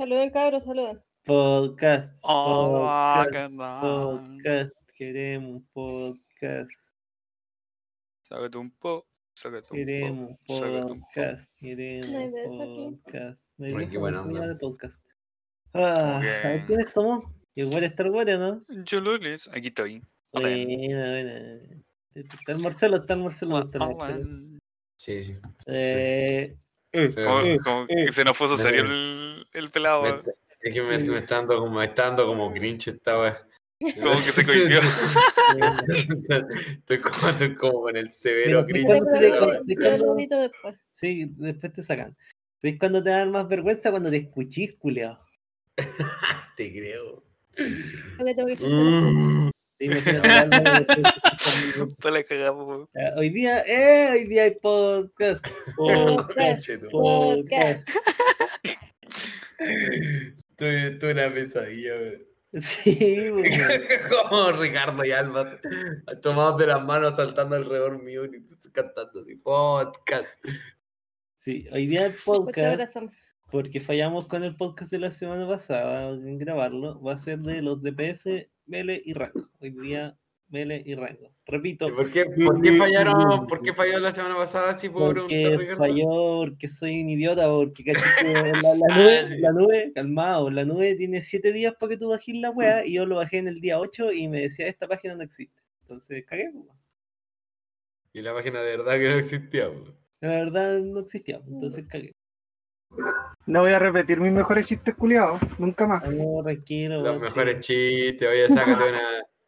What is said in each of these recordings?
Saluden, cabros, saluden. Podcast. Oh, podcast, podcast. Queremos un podcast. Sácate un po, sácate un Queremos po, podcast. Queremos podcast. Ay, de qué buena onda. de podcast. Ah, Ok. ¿sabes quiénes somos? Igual Star Wars, ¿no? Yo Lulis, aquí estoy. Hola. Buena, buena. Está el Marcelo, está el Marcelo. Hola, está el Marcelo. hola. Sí, sí. Eh, Como, como que se nos puso serio el, el pelado. Me es que me, me está dando como, me está dando como cringe esta wea. Como que se cohibió. estoy, como, estoy como con el severo Pero, cringe. ¿cuándo te Pero dejo- yo- de yo cuándo- lo edito después. Sí, después te sacan. ¿Ves cuando te dan más vergüenza? Cuando te escuchís, culiao. Te creo. Mm. Sí, escuchar mi- Pues la cagamos. Hoy día, eh, hoy día hay podcast. Podcast. Podcast. Tuve, tuve una pesadilla. Sí, como Ricardo y Alba tomados de las manos saltando alrededor mío y cantando así, podcast. Sí, hoy día te podcast, abrazamos. Porque fallamos con el podcast de la semana pasada en grabarlo, va a ser de los DPS, Mele y Rango. Hoy día, Mele y Rango. Repito, ¿Y por qué, por qué fallaron? ¿Por qué falló la semana pasada? Si puedo porque falló, porque soy un idiota, porque caché que la, la nube, la nube, calmado, la nube tiene 7 días para que tú bajes la wea y yo lo bajé en el día 8 y me decía esta página no existe. Entonces cagué. Y la página de verdad que no existía. po. la verdad no existía, entonces cagué. No voy a repetir mis mejores chistes culiados, nunca más. No, tranquilo. Los mejores chistes, oye, sácate una.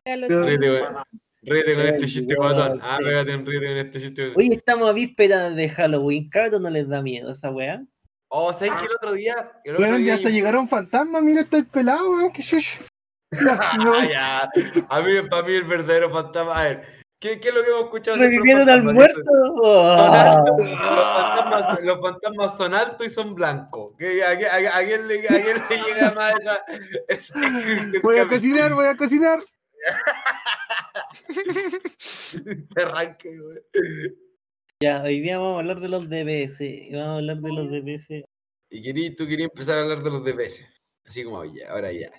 Ríete con, ríete con este chiste guatón. Ah, pégate un ríete con este chiste. Hoy estamos a vísperas de Halloween, cabrón, no les da miedo esa weá. Oh, ¿sabes que el otro día? El otro Weón, día ya hasta llegaron fantasmas, mira, está el pelado, weón, que. No, Ah, ya. A mí, para mí el verdadero fantasma. A ver, ¿qué, qué es lo que hemos escuchado? ¿Revivieron al fantasmas? muerto? Son Ah. altos, los, fantasmas, los fantasmas son altos y son blancos. ¿Qué- ¿A, quién- a, quién- a quién le, a quién le llega más esa, esa descripción voy a cocinar, voy a cocinar. Se arranque, güey. Ya, hoy día vamos a hablar de los DPS. y Vamos a hablar de los DPS. Y querí, tú querías empezar a hablar de los DPS. Así como ya, ahora ya.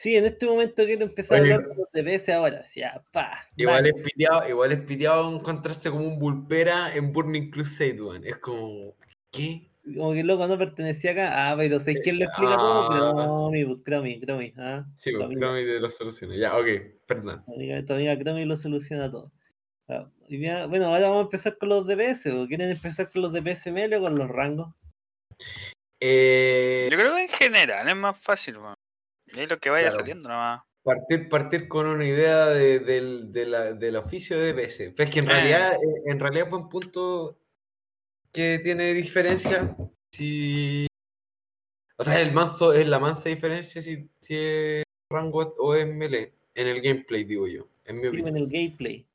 Sí, en este momento quiero empezar Oye. a hablar de los DPS ahora. Ya, pa. Igual es piteado, igual es piteado encontrarse como un Vulpera en Burning Crusade, weón. Es como. ¿Qué? Como que el loco no pertenecía acá. Ah, pero ¿sabes quién lo explica todo? ah. Cromi, pues, Cromi, Cromi. Ah, Sí, tu pues, Cromi de los soluciones. Ya, ok, perdón. tu amiga, tu amiga Cromi lo soluciona todo. Ah, bueno, ahora vamos a empezar con los DPS. ¿o ¿Quieren empezar con los DPS melee o con los rangos? Eh, Yo creo que en general es más fácil, weón. Y ahí lo que vaya Claro. saliendo nomás. partir, partir con una idea de- del, de la- del oficio de DPS. Pero es que en Eh. realidad, eh, en realidad fue un punto que tiene diferencia. Si. O sea, el manso, es la mansa diferencia si, si es rango o es melee. En el gameplay, digo yo. En mi Sí, opinión. en el gameplay.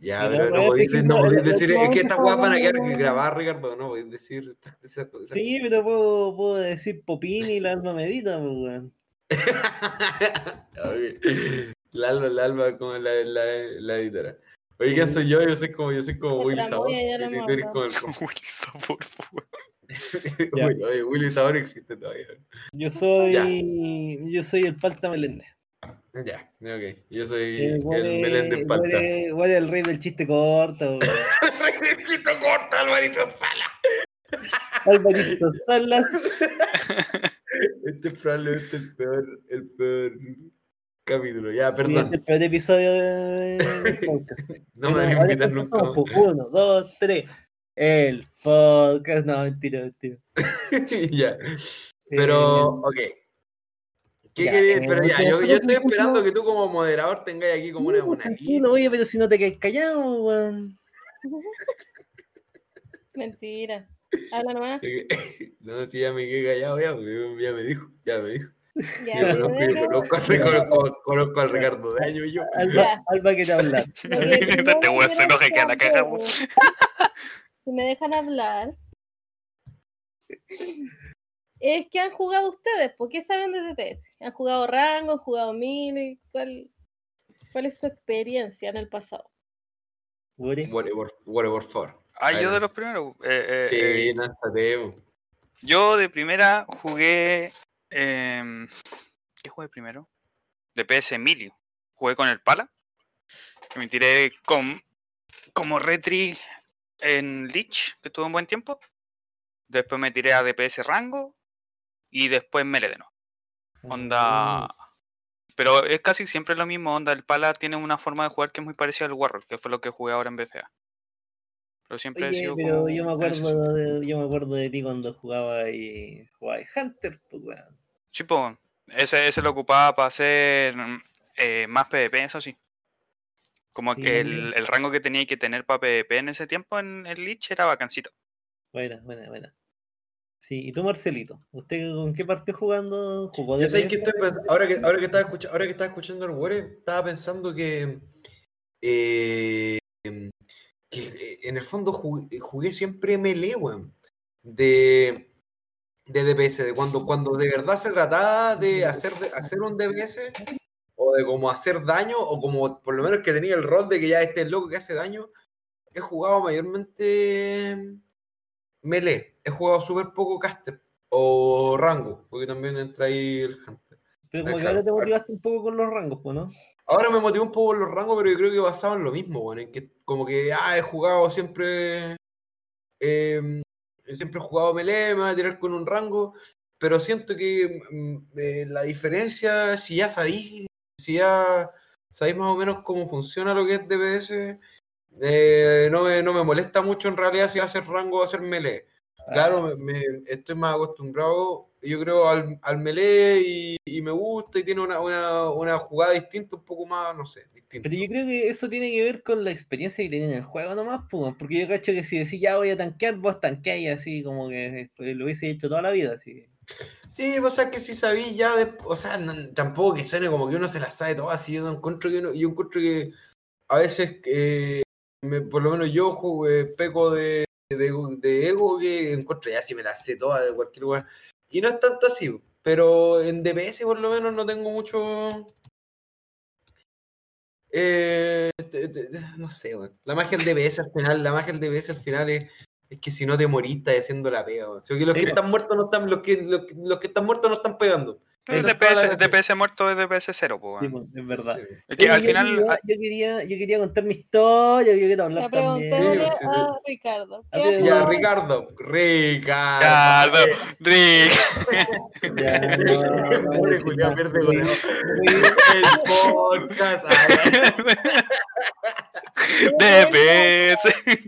Ya, pero no podéis, no decir, es que último esta que weá van a quedar grabar, Ricardo, no podéis decir esa- Sí, pero puedo, puedo decir Popín y la alma medita, pues, weón. La Alba, la Alba como la, la, la editora. Oye, ¿quién soy yo? Yo soy como, yo soy como Willy Sabor. el- Willy Sabor, Willy Sabor existe todavía. Yo soy. Yo soy el Palta Meléndez. Ya, ok. Yo soy Eh, el Meléndez Palta. es el rey del chiste corto, weón. Chito corta, Alvarito Sala. Alvarito Salas. Este es probablemente el peor, el peor capítulo. Ya, Y este perdón. es el peor episodio de- del. No me van a invitar nunca. Uno, dos, tres. El podcast. No, mentira, mentira. ya. Pero, ok. ¿Qué ya, querías? eh, Pero ya, yo, estoy esperando que tú como moderador tengas aquí como una No, buena tranquilo, oye, pero si no te quedas callado, weón. Mentira. Habla nomás. No, si ya me quedé callado, ya, porque ya me dijo, ya me dijo. Ya, Yo conozco, conozco, al, conozco, conozco al Ricardo de año y yo. Alba. Alba que Este enoja y queda la cagamos. Si me dejan hablar. Es que han jugado ustedes, ¿por qué saben de DPS? ¿Han jugado rango, han jugado mili? ¿Cuál, ¿Cuál es su experiencia en el pasado? Muere por favor. Ah, yo de los primeros. Eh, eh, Sí, eh, lánzate. bo. Yo de primera jugué. em, ¿Qué jugué primero? De PS Emilio. Jugué con el Pala. Me tiré con, como Retri en Lich, que tuve un buen tiempo. Después me tiré a DPS Rango. Y después Melee de nuevo. Onda. Pero es casi siempre lo mismo. Onda, el Pala tiene una forma de jugar que es muy parecida al Warrior, que fue lo que jugué ahora en BCA. Pero siempre he Oye, sido pero como yo me acuerdo de, yo me acuerdo de ti cuando jugaba y jugaba Hunter, pues weón. Sí, pues, ese, ese lo ocupaba para hacer eh, más PvP, eso sí. Como Sí. que el, el rango que tenía que tener para PvP en ese tiempo en el Lich era vacancito. Buena, buena, buena. Sí, y tú Marcelito, ¿usted con qué partió jugando? ¿Jugó de que estoy ahora que ahora que estaba escuchando, ahora que estaba escuchando el Warrior, estaba pensando que eh, que en el fondo jugué, jugué siempre melee, weón. De, de DPS, de cuando, cuando de verdad se trataba de hacer, de hacer un DPS, o de como hacer daño, o como por lo menos que tenía el rol de que ya este es loco que hace daño, he jugado mayormente melee. He jugado súper poco caster o rango, porque también entra ahí el hunter. Pero como que ahora te motivaste un poco con los rangos, pues, ¿no? Ahora me motivó un poco los rangos, pero yo creo que basado en lo mismo, bueno, en que como que ah, he jugado siempre. eh, siempre he jugado melee, me voy a tirar con un rango, pero siento que mm, eh, la diferencia, si ya sabéis, si ya sabéis más o menos cómo funciona lo que es DPS, eh, no, me, no me molesta mucho en realidad si va a ser rango o va a ser melee. Claro, me, me- estoy más acostumbrado, yo creo, al, al melee y, y me gusta y tiene una, una, una jugada distinta, un poco más, no sé, distinta. Pero yo creo que eso tiene que ver con la experiencia que tenía en el juego nomás, pues, porque yo cacho que si decís ya voy a tanquear, vos tanqueáis así como que pues, lo hubiese hecho toda la vida, así. Sí, o sea que si sabí ya, de- o sea, no- tampoco que suene como que uno se la sabe todas, así yo no encuentro que uno, yo encuentro que a veces, eh, me- por lo menos yo jugué, peco de, de, de ego que encuentro ya si me la sé todas de cualquier lugar. Y no es tanto así, pero en DPS por lo menos no tengo mucho... Eh, te- te- te- no sé, weón. La magia del DPS al final, la magia del DPS al final es, es que si no te morís estás haciendo la pega. O sea, que los que están muertos no están, los que, los, que- los que están muertos no están pegando. Es DPS, muerto es DPS cero, pues. Sí, pues, es verdad. Sí. Es que Oye, al yo final. quería- yo, quería, yo quería contar mi historia, yo quería hablar Ya también. preguntémosle Sí, sí, sí. a Ricardo. A ¿qué ver, Ya? Ricardo. Ricardo. Ricardo, Pobre Julián El podcast. DPS.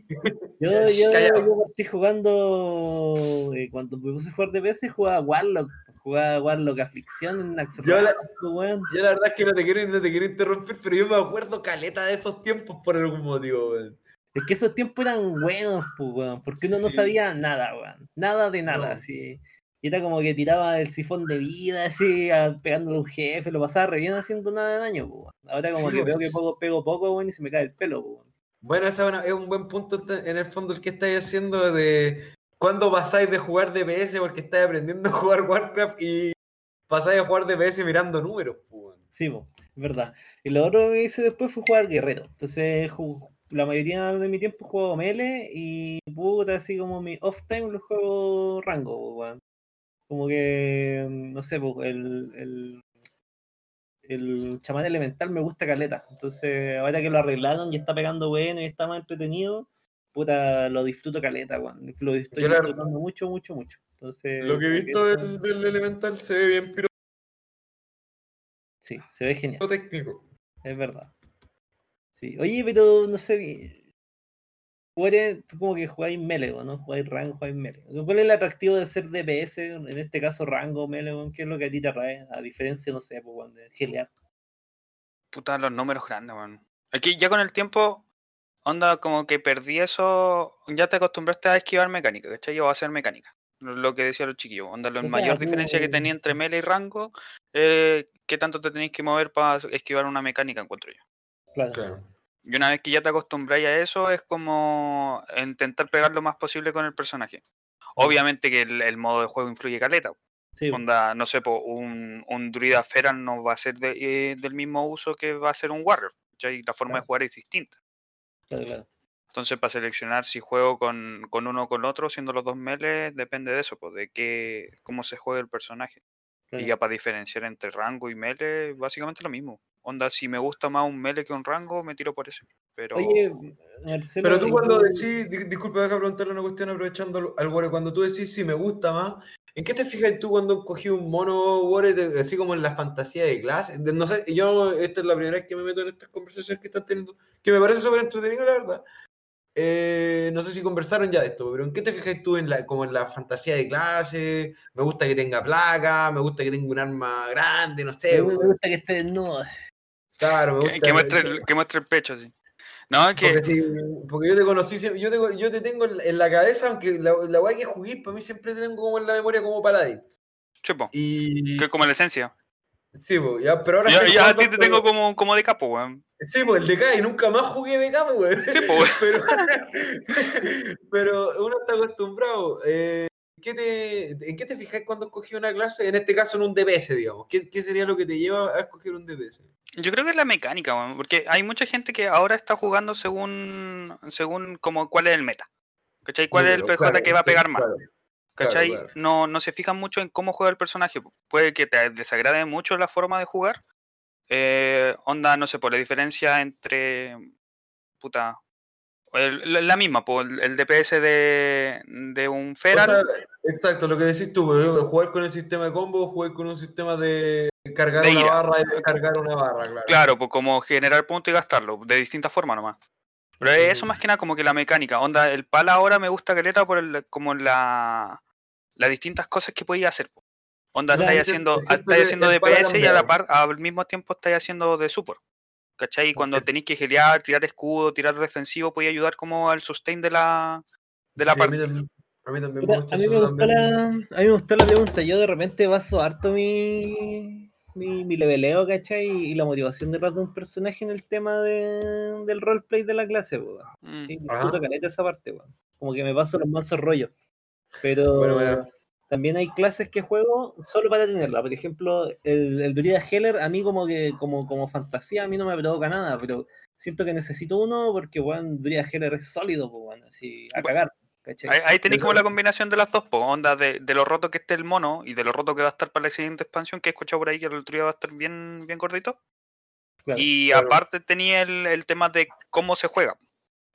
Yo, yo, yo partí jugando. eh, cuando me puse a jugar DPS, jugaba Warlock. Jugaba Warlock Aflicción en Naxxramas, Yo. Yo la verdad es que no te quiero, no te quiero interrumpir, pero yo me acuerdo caleta de esos tiempos por algún motivo, weón. Es que esos tiempos eran buenos, pues, weón, porque uno no Sí. sabía nada, weón. Nada de nada, No. así. Y era como que tiraba el sifón de vida, así, a- pegándole a un jefe, lo pasaba re bien haciendo nada de daño, weón. Ahora como Sí, que veo que poco, pego poco, weón, y se me cae el pelo, weón. Bueno, ese es, un buen punto en el fondo el que estáis haciendo de cuando pasáis de jugar DPS porque estáis aprendiendo a jugar Warcraft y pasáis a jugar DPS mirando números, weón. Sí, po, es verdad. Y lo otro que hice después fue jugar guerrero. Entonces, la mayoría de mi tiempo juego Mele y puta, así como mi off time lo juego rango, po, weón. Como que, mm, no sé, el, el, el chamán elemental me gusta caleta. Entonces, ahora que lo arreglaron y está pegando bueno y está más entretenido, puta, lo disfruto caleta, weón. Lo estoy la- disfrutando mucho, mucho, mucho. Entonces, Lo que he visto del, del Elemental se ve bien Sí, se ve genial. pirotécnico. Es verdad. Sí. Oye, pero no sé. Tú como que jugáis melee, ¿no? Jugáis rango, jugáis melee. ¿Cuál es el atractivo de ser DPS? En este caso, rango, melee? ¿qué es lo que a ti te atrae? A diferencia, no sé, pues, de gelear. Puta, los números grandes, weón. Aquí ya con el tiempo, onda, como que perdí eso. Ya te acostumbraste a esquivar mecánica, ¿cachai? Yo voy a hacer mecánica. Lo que decía los chiquillos. Onda, la O sea, mayor diferencia que tenía entre melee y rango, eh, qué tanto te tenéis que mover para esquivar una mecánica, encuentro yo. Claro. Claro. Y una vez que ya te acostumbráis a eso, es como intentar pegar lo más posible con el personaje. Obviamente que el, el modo de juego influye caleta. Sí, Onda, no sé, po, un, un druida feral no va a ser de- eh, del mismo uso que va a ser un warrior. ¿cachai? La forma de jugar es distinta. claro, claro. Entonces, para seleccionar si juego con, con uno o con otro, siendo los dos meles, depende de eso, pues, de qué, cómo se juega el personaje. Y ya para diferenciar entre rango y melee, básicamente lo mismo. Onda, si me gusta más un melee que un rango, me tiro por ese. Pero Oye, Marcelo. Pero tú ¿y cuando decís, di- disculpa, deja preguntarle una cuestión aprovechando al Wore, cuando tú decís si me gusta más, ¿en qué te fijas tú cuando cogí un mono Wore, de- así como en la fantasía de clase? De- No sé, yo esta es la primera vez que me meto en estas conversaciones que están teniendo, que me parece súper entretenido, la verdad. Eh, no sé si conversaron ya de esto, pero ¿en qué te fijas tú en la, como en la fantasía de clase? Me gusta que tenga placa, me gusta que tenga un arma grande, no sé. me gusta que esté desnudo. Claro, me que, gusta que muestre el, que muestre el pecho, así. No, que Porque, sí, porque yo te conocí, yo te, yo te tengo en la, cabeza, aunque la, la weá que jugué, para mí siempre te tengo como en la memoria como paladín. chupo, Y. que es como la esencia. Sí, pues, ya, pero ahora. Yo a ti te tengo como, como de capo, weón. Sí, pues el de K y nunca más jugué de K, weón. Sí, pues, pero, pero uno está acostumbrado. Eh, ¿qué te, ¿En qué te fijas cuando escogí una clase? En este caso, en un DPS, digamos. ¿Qué, qué sería lo que te lleva a escoger un DPS? Yo creo que es la mecánica, weón, porque hay mucha gente que ahora está jugando según según como cuál es el meta. ¿Cachai? ¿Cuál es el PJ claro, que va a sí, pegar más? claro. ¿Cachai? claro. No, no se fijan mucho en cómo juega el personaje. Puede que te desagrade mucho la forma de jugar. Eh, onda, no sé, por la diferencia entre. Puta. El- la misma, po, el, DPS de, de un O Feral. sea, exacto, lo que decís tú, pues, jugar con el sistema de combo, jugar con un sistema de cargar De una ira. barra y descargar una barra, claro. Claro, pues como generar puntos y gastarlo, de distintas formas nomás. Pero es eso más que nada como que la mecánica. Onda, el pala ahora me gusta caleta por el, como la, las distintas cosas que podía hacer. Onda, Claro, estáis haciendo, estáis haciendo DPS y a la cambiado. par, al mismo tiempo estáis haciendo de support. ¿Cachai? Y cuando tenéis que gelear, tirar escudo, tirar defensivo, podía ayudar como al sustain de la, de la Sí, a, mí parte. también, a mí también me gusta a, mí eso me gustó también. la, a mí me gustó la pregunta. Yo de repente baso harto mi, mi, mi leveleo, ¿cachai? Y la motivación detrás de un personaje en el tema de, del roleplay de la clase, weón. Mm. Sí, disfruto caleta esa parte, weón. Como que me paso los mansos rollos. Pero Bueno, bueno. También hay clases que juego solo para tenerla. Por ejemplo, el, el Druida Heller, a mí como que, como, como fantasía, a mí no me provoca nada, pero siento que necesito uno porque, weón, Druida Heller es sólido, pues, así, a cagar. ¿cachai? Ahí, ahí tenéis como la combinación de las dos, po, onda de, de lo roto que esté el mono y de lo roto que va a estar para la siguiente expansión, que he escuchado por ahí que el otro día va a estar bien, bien gordito. Claro, Y claro. aparte tenía el, el tema de cómo se juega.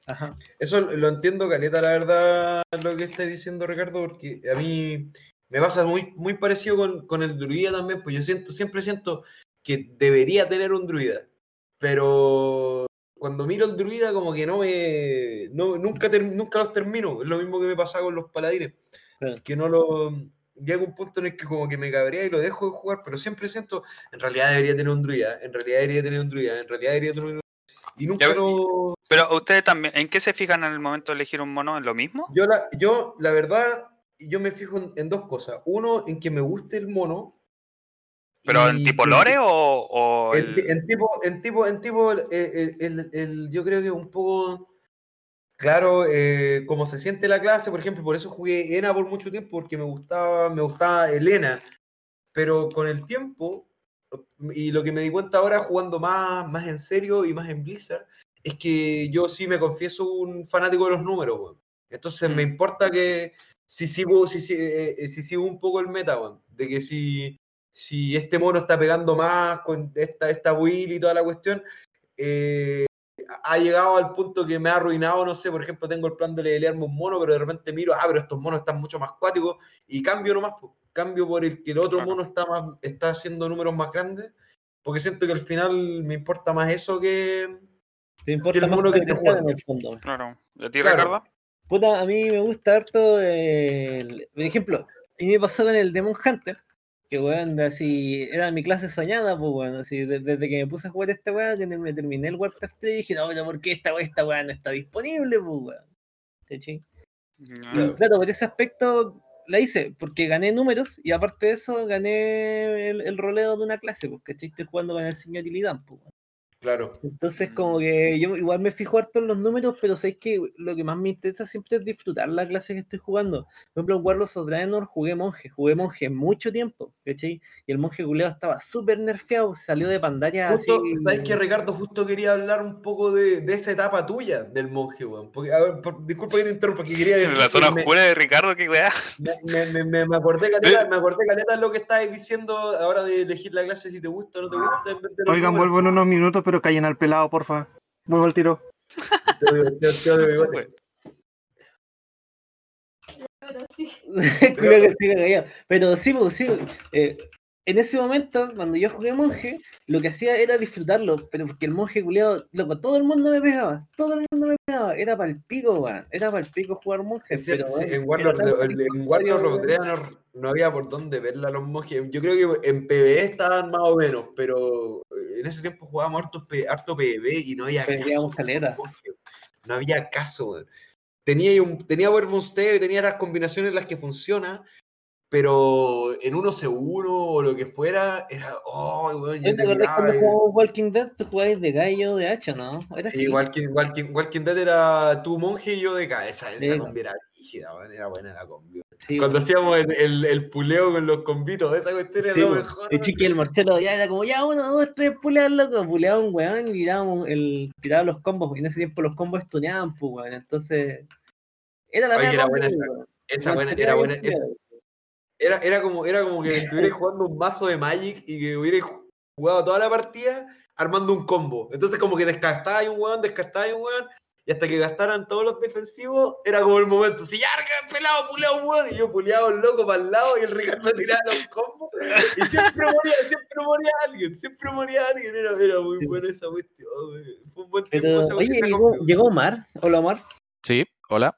Ajá. Eso lo entiendo, Caleta, la verdad, lo que está diciendo Ricardo, porque a mí me pasa muy, muy parecido con, con el druida también, pues yo siento, siempre siento que debería tener un druida, pero cuando miro el druida como que no me... No, nunca, ter- nunca los termino, es lo mismo que me pasaba con los paladines, que no lo... Llega un punto en el que como que me cabrea y lo dejo de jugar, pero siempre siento, en realidad debería tener un druida, en realidad debería tener un druida, en realidad debería tener un... Y nunca Ya, lo... Pero ustedes también, ¿en qué se fijan en el momento de elegir un mono? ¿En lo mismo? Yo la, yo, la verdad, yo me fijo en, en dos cosas. Uno, en que me guste el mono. ¿Pero en tipo lore o, o En, el- en tipo, en tipo, en tipo, el, el- el- el- yo creo que un poco, claro, eh, como se siente la clase, por ejemplo, por eso jugué Ena por mucho tiempo, porque me gustaba, me gustaba Elena. Pero con el tiempo, y lo que me di cuenta ahora jugando más, más en serio y más en Blizzard, es que yo sí me confieso un fanático de los números, weón. Entonces me Mm. importa que si sigo, si, si, eh, eh, si sigo un poco el meta, weón, de que si, si este mono está pegando más con esta, esta build y toda la cuestión, eh, ha llegado al punto que me ha arruinado, no sé, por ejemplo, tengo el plan de levelearme un mono, pero de repente miro, ah, pero estos monos están mucho más cuáticos, y cambio nomás, po. Cambio por el que el otro Claro. mono está, más, está haciendo números más grandes, porque siento que al final me importa más eso que... Te importa el más mono que progresar jugando. en el fondo. Claro. ¿Y a ti, Claro. Ricardo? Puta, a mí me gusta harto, el- por ejemplo, a mí me pasó con el Demon Hunter, que weón, así, era mi clase soñada, pues weón, así, de- desde que me puse a jugar esta weá, que me terminé el Warcraft 3, dije, no, pero ¿por qué esta weá, esta weá no está disponible, pues weón? ¿Cachai? Y Claro. claro, por ese aspecto la hice, porque gané números y aparte de eso gané el, el roleo de una clase, ¿cachai? Estoy jugando con el señor Illidan, pues. Claro. Entonces, como que yo igual me fijo harto en los números, pero sé que lo que más me interesa siempre es disfrutar la clase que estoy jugando. Por ejemplo, en Warlords of Draenor jugué monje, jugué monje mucho tiempo, ¿cachai? Y el monje culeado estaba súper nerfeado, salió de Pandaria Justo, así. ¿Sabes qué, Ricardo? Justo quería hablar un poco de, de esa etapa tuya del monje, weón. Porque, a ver, por- disculpa que te interrumpa, que quería decir. La zona oscura de Ricardo, qué weá. me, me, me, me acordé, caleta, me acordé, caleta, lo que estabas diciendo ahora de elegir la clase si te gusta o no te gusta. En vez de Oigan, vuelvo en unos minutos, pero callen al pelado, porfa. Vuelvo al tiro. Te odio, te- te odio, bigote. Pero sí. Pero sí, sí. eh, en ese momento, cuando yo jugué monje, lo que hacía era disfrutarlo, pero porque el monje culeado, loco, todo el mundo me pegaba, todo el mundo me pegaba, era para el pico, weón, era para el pico jugar monje. Pero, sí, en Warlord. Draenor no había por dónde verla a los monjes. Yo creo que en PvE estaban más o menos, pero en ese tiempo jugábamos harto, harto PvE y no había caso. No había caso. weón. Tenía, un, tenía tenía las combinaciones en las que funciona, pero en uno C1 o lo que fuera, era. Oh, weón, yo ¿No ¿Te acordás cuando jugábamos Walking Dead? Tú jugabas de gallo de hacha, ¿no? Era Sí, así. Walking, Walking, Walking Dead era tu monje y yo de cabeza. Esa Sí. combi era rígida, weón, era buena la combi. Sí, Cuando hacíamos el, el, el puleo con los combitos, esa cuestión era Sí, lo mejor. El chiqui el Marcelo ya era como, ya uno, dos, tres, pulear, loco. Puleaba un weón y tirábamos el, tiraba los combos. Y en ese tiempo los combos estuneaban, pues, weón. Entonces. Era la Oye, era buena esa-. Esa buena, era buena. esa-. Era, era, como, era como que estuvierais jugando un mazo de Magic y que hubierais jugado toda la partida armando un combo. Entonces, como que descartabais un weón, descartabais un weón. Y hasta que gastaran todos los defensivos, era como el momento. Si ya, pelado, puleado, un weón. Y yo puleaba un loco para el lado y el Ricardo tiraba los combos. Y siempre moría, siempre moría alguien, siempre moría alguien. Era, era muy buena esa cuestión. Fue un buen tiempo Pero, oye, llegó, llegó Omar. Hola, Omar. Sí, hola.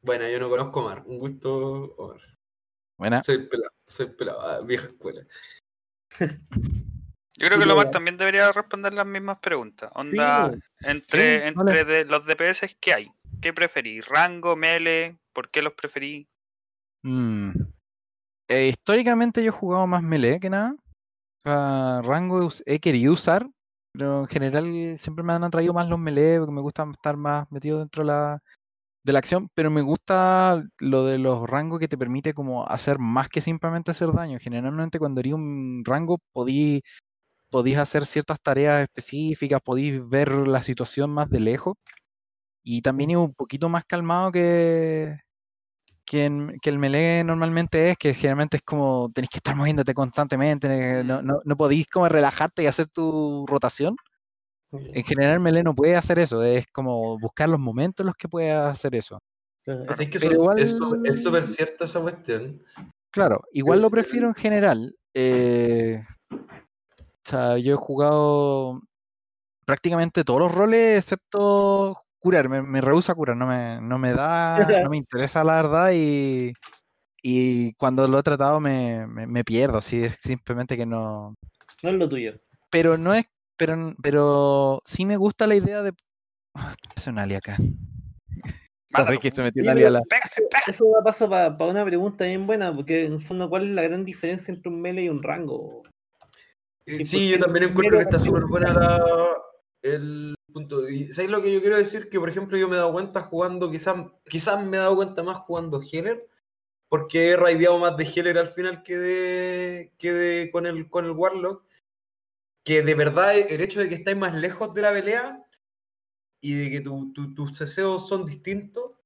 Bueno, yo no conozco a Omar. Un gusto, Omar. Buena. Soy pelado, soy pelado, ah, vieja escuela. Yo creo Sí, que Lomar también debería responder las mismas preguntas. Onda, Sí, entre, Sí, entre de- los DPS, ¿qué hay? ¿Qué preferís? ¿Rango, mele? ¿Por qué los preferís? Mm. Eh, históricamente yo he jugado más melee que nada. O sea, rango he querido usar, pero en general siempre me han atraído más los melee porque me gusta estar más metido dentro de la, de la acción, pero me gusta lo de los rangos que te permite como hacer más que simplemente hacer daño. Generalmente cuando eres un rango podí, podís hacer ciertas tareas específicas, podís ver la situación más de lejos. Y también es un poquito más calmado que, que, en- que el melee normalmente es, que generalmente es como tenéis que estar moviéndote constantemente, eh, no, Mm. no, no podéis como relajarte y hacer tu rotación. En general, melee no puede hacer eso, es como buscar los momentos en los que puedas hacer eso. Así que Pero eso es- es igual- súper- es súper cierta esa cuestión. Claro, igual lo Eh, prefiero en general. eh, o sea, yo he jugado prácticamente todos los roles excepto curar. Me, me rehúso a curar, no me, no me da, no me interesa la verdad y, y cuando lo he tratado me, me, me pierdo, así es simplemente que no. No es lo tuyo. Pero no es, pero, pero sí me gusta la idea de. Ah, ¿Qué hace un ali acá? Mátalo, que se metió Sí, un ali a la. Pégale, pégale. Eso da paso para una pregunta bien buena, porque en el fondo, ¿cuál es la gran diferencia entre un melee y un rango? Eh, Sí, yo también encuentro que está súper buena la, el punto. Y ¿sabéis lo que yo quiero decir? Que, por ejemplo, yo me he dado cuenta jugando, quizás quizás me he dado cuenta más jugando Heller, porque he raideado más de Heller al final que de, que de con, el, con el Warlock, que de verdad el hecho de que estáis más lejos de la pelea y de que tu- tu- tus ceseos son distintos,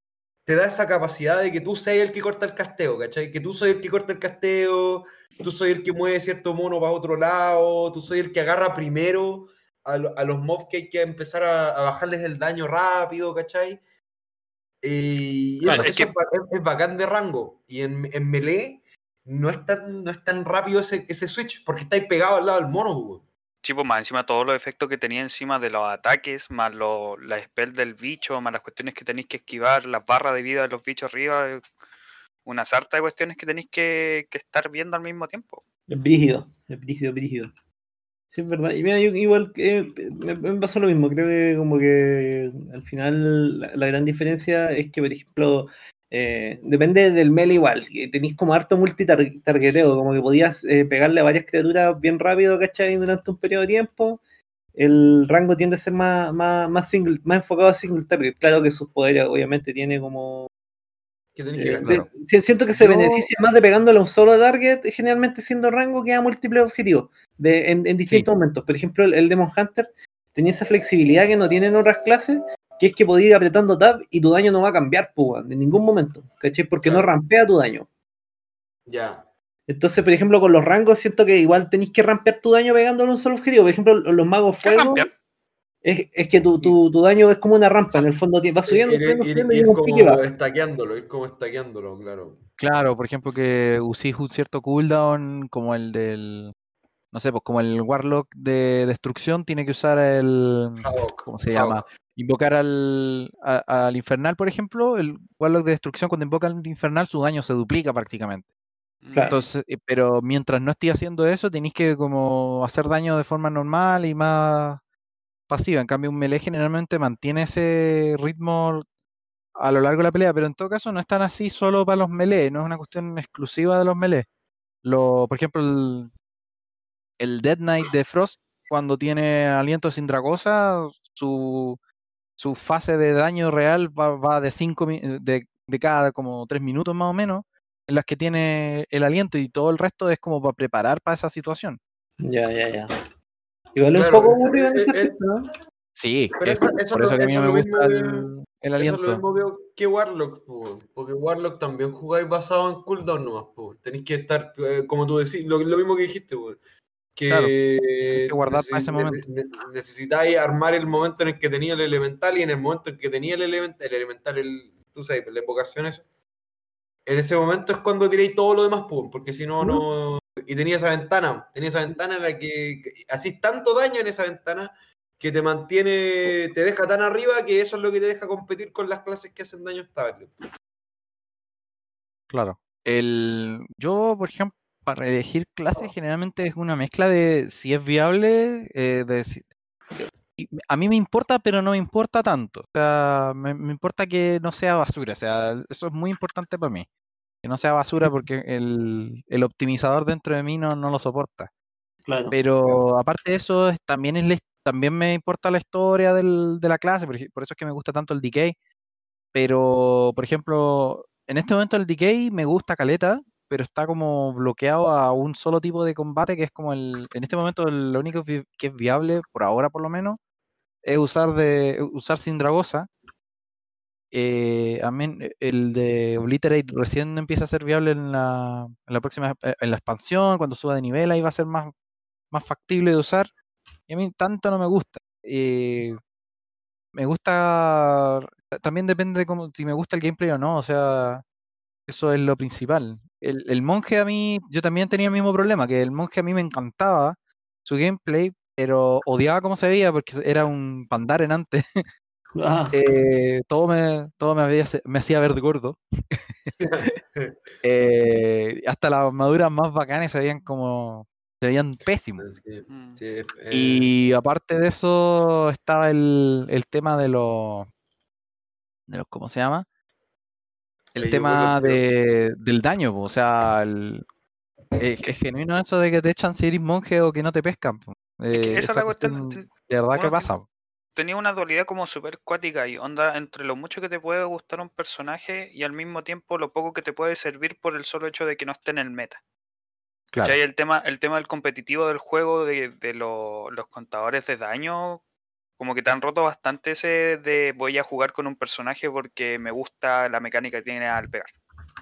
te da esa capacidad de que tú seas el que corta el casteo, ¿cachai? Que tú soy el que corta el casteo, tú soy el que mueve cierto mono para otro lado, tú soy el que agarra primero a, lo- a los mobs que hay que empezar a, a bajarles el daño rápido, ¿cachai? Eh, y Claro, eso, es eso que- es, es- bacán de rango. Y en, en melee no es tan, no es tan rápido ese, ese switch, porque estáis pegados al lado del mono, weón. Sí, pues más encima todos los efectos que tenía encima de los ataques, más lo, la spell del bicho, más las cuestiones que tenéis que esquivar, las barras de vida de los bichos arriba, eh, una sarta de cuestiones que tenéis que, que estar viendo al mismo tiempo. Es brígido, es brígido, brígido. Sí, es verdad. Y mira, yo igual eh, me, me pasó lo mismo. Creo que como que al final la gran diferencia es que, por ejemplo, eh, depende del melee igual. Tenéis como harto multitargeteo, como que podías eh, pegarle a varias criaturas bien rápido, ¿cachai? Durante un periodo de tiempo. el rango tiende a ser más, más, más, single, más enfocado a single target. Claro que sus poderes obviamente tiene como... Que tenés que eh, claro. de- siento que se Yo- beneficia más de pegándole a un solo target, generalmente siendo rango que a múltiples objetivos, de, en, en distintos momentos. Por ejemplo, el, el Demon Hunter tenía esa flexibilidad que no tienen otras clases, que es que podía ir apretando tab y tu daño no va a cambiar, pues, en ningún momento, ¿cachai? Porque no rampea tu daño. Ya. Entonces, por ejemplo, con los rangos siento que igual tenéis que rampear tu daño pegándole a un solo objetivo. Por ejemplo, los magos ¿Qué fuego es, es que tu, tu, tu daño es como una rampa, en el fondo va subiendo, ir, subiendo, ir- subiendo como va. estaqueándolo, ir como estaqueándolo, claro. Claro, por ejemplo, que usís un cierto cooldown como el del. No sé, pues como el Warlock de destrucción tiene que usar el. ¿Cómo se llama? Invocar al, a- al infernal, por ejemplo. El Warlock de destrucción, cuando invoca al infernal, su daño se duplica prácticamente. Claro. Entonces, eh, pero mientras no esté haciendo eso, tenéis que como hacer daño de forma normal y más pasiva. En cambio, un melee generalmente mantiene ese ritmo a lo largo de la pelea, pero en todo caso no es tan así solo para los melee, no es una cuestión exclusiva de los melee. Lo, por ejemplo, el, el Dead Knight de Frost, cuando tiene aliento sin Dragosa, su, su fase de daño real va, va de, cinco, mi- de, de cada como 3 minutos más o menos, en las que tiene el aliento y todo el resto es como para preparar para esa situación. Ya, ya, ya. Igual es un Claro, poco aburrido en eh, ese eh, aspecto, ¿no? Sí, Pero es eso- por eso por lo- eso que a mí no me gusta el, el Eso es lo aliento. mismo que, que Warlock, po, porque Warlock también jugáis basado en cooldown nomás, po. tenéis que estar, eh, como tú decís, lo, lo mismo que dijiste, po, que, Claro, que guardar para ese necesi- momento. ne- necesitáis armar el momento en el que tenía el elemental y en el momento en que tenía el elemental, el elemental, el, tú sabes, la invocación esa, en ese momento es cuando tiréis todo lo demás, po, porque si no, no, y tenía esa ventana, tenía esa ventana en la que, que hacís tanto daño en esa ventana que te mantiene, te deja tan arriba que eso es lo que te deja competir con las clases que hacen daño estable. Claro. El, yo, por ejemplo, para elegir clases generalmente es una mezcla de si es viable, eh, de si- a mí me importa, pero no me importa tanto. O sea, me, me importa que no sea basura. O sea, eso es muy importante para mí. Que no sea basura porque el, el optimizador dentro de mí no, no lo soporta. Claro. Pero aparte de eso, es- también, es me importa la historia del- de la clase, por, por eso es que me gusta tanto el Decay. Pero, por ejemplo, en este momento el Decay me gusta caleta, pero está como bloqueado a un solo tipo de combate que es como el. En este momento lo único que es viable, por ahora por lo menos, es usar de usar Sindragosa. Eh, eh, el de Obliterate recién empieza a ser viable en la, en la próxima eh, en la expansión, cuando suba de nivel, ahí va a ser más, más factible de usar. Y a mí tanto no me gusta. Eh, me gusta. También depende de cómo, si me gusta el gameplay o no. O sea, eso es lo principal. El, el monje a mí, yo también tenía el mismo problema, que el monje a mí me encantaba su gameplay, pero odiaba cómo se veía porque era un pandaren antes. Ah, Eh, todo me, todo me, había- me hacía ver gordo. Eh, hasta las armaduras más bacanas se veían como. se veían pésimos. Sí, Mm. sí, eh, Y aparte de eso, estaba el, el tema de los. De los ¿Cómo se llama? El tema de, del daño, po, o sea, el, es, genuino eso de que te echan si eres monje o que no te pescan. que Eh, esa es la cuestión, ten- de verdad que pasa. tenía una dualidad como súper cuática y onda entre lo mucho que te puede gustar un personaje y al mismo tiempo lo poco que te puede servir por el solo hecho de que no esté en el meta. Claro. ¿Cachai? El tema, el tema del competitivo del juego, de, de lo- los contadores de daño, como que te han roto bastante ese de voy a jugar con un personaje porque me gusta la mecánica que tiene al pegar.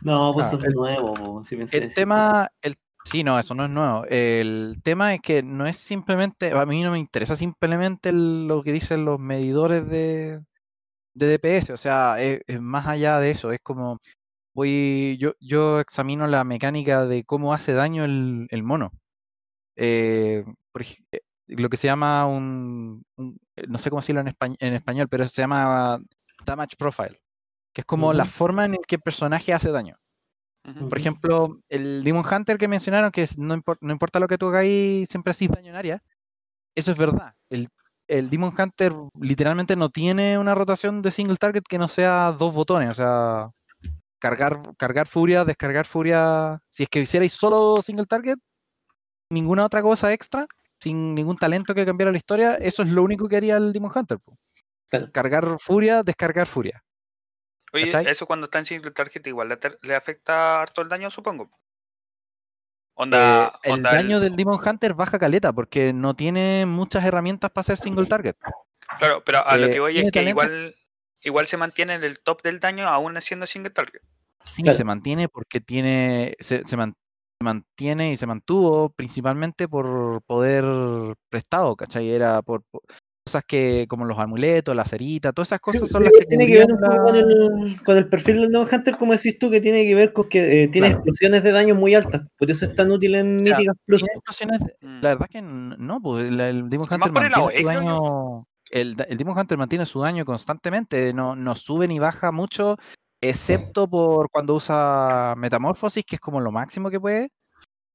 no, pues Ah, eso es nuevo, si pensé El tema, el, sí, no, eso no es nuevo. El tema es que no es simplemente, a mí no me interesa simplemente el- lo que dicen los medidores de, de DPS, o sea, es, es más allá de eso, es como, voy, yo, yo examino la mecánica de cómo hace daño el, el mono. Eh, por eh, lo que se llama un, un- eh, no sé cómo decirlo en, españ- en español, pero se llama damage profile, que es como la forma en la que el personaje hace daño. Por ejemplo, el Demon Hunter que mencionaron, que es- no, impor- no importa lo que tú hagáis, siempre hacís daño en área. Eso es verdad. El, el Demon Hunter literalmente no tiene una rotación de single target que no sea dos botones. O sea, cargar, cargar furia, descargar furia. Si es que hicierais solo single target, ninguna otra cosa extra, sin ningún talento que cambiara la historia, eso es lo único que haría el Demon Hunter. po. Claro. Cargar furia, descargar furia. Oye, ¿Cachai? eso cuando está en single target igual le, afecta harto el daño, supongo. Onda, Eh, el onda daño del Demon Hunter baja caleta porque no tiene muchas herramientas para hacer single target. Claro, pero a lo eh, que voy es que talento. igual, igual se mantiene en el top del daño aún haciendo single target. Sí, Claro. se mantiene porque tiene, se, se man- se mantiene y se mantuvo principalmente por poder prestado, ¿cachai? Era por, por cosas que, como los amuletos, la cerita, todas esas cosas Sí, son las que tiene que ver poco con la- el, con el perfil del Demon Hunter, como decís tú, que tiene que ver con que eh, tiene Claro. explosiones de daño muy altas. Por eso es tan útil en sea, Míticas Plus. La verdad que no, pues el, el Demon Hunter mantiene su daño. El, el Demon Hunter mantiene su daño constantemente, no, no sube ni baja mucho, excepto por cuando usa Metamorfosis, que es como lo máximo que puede.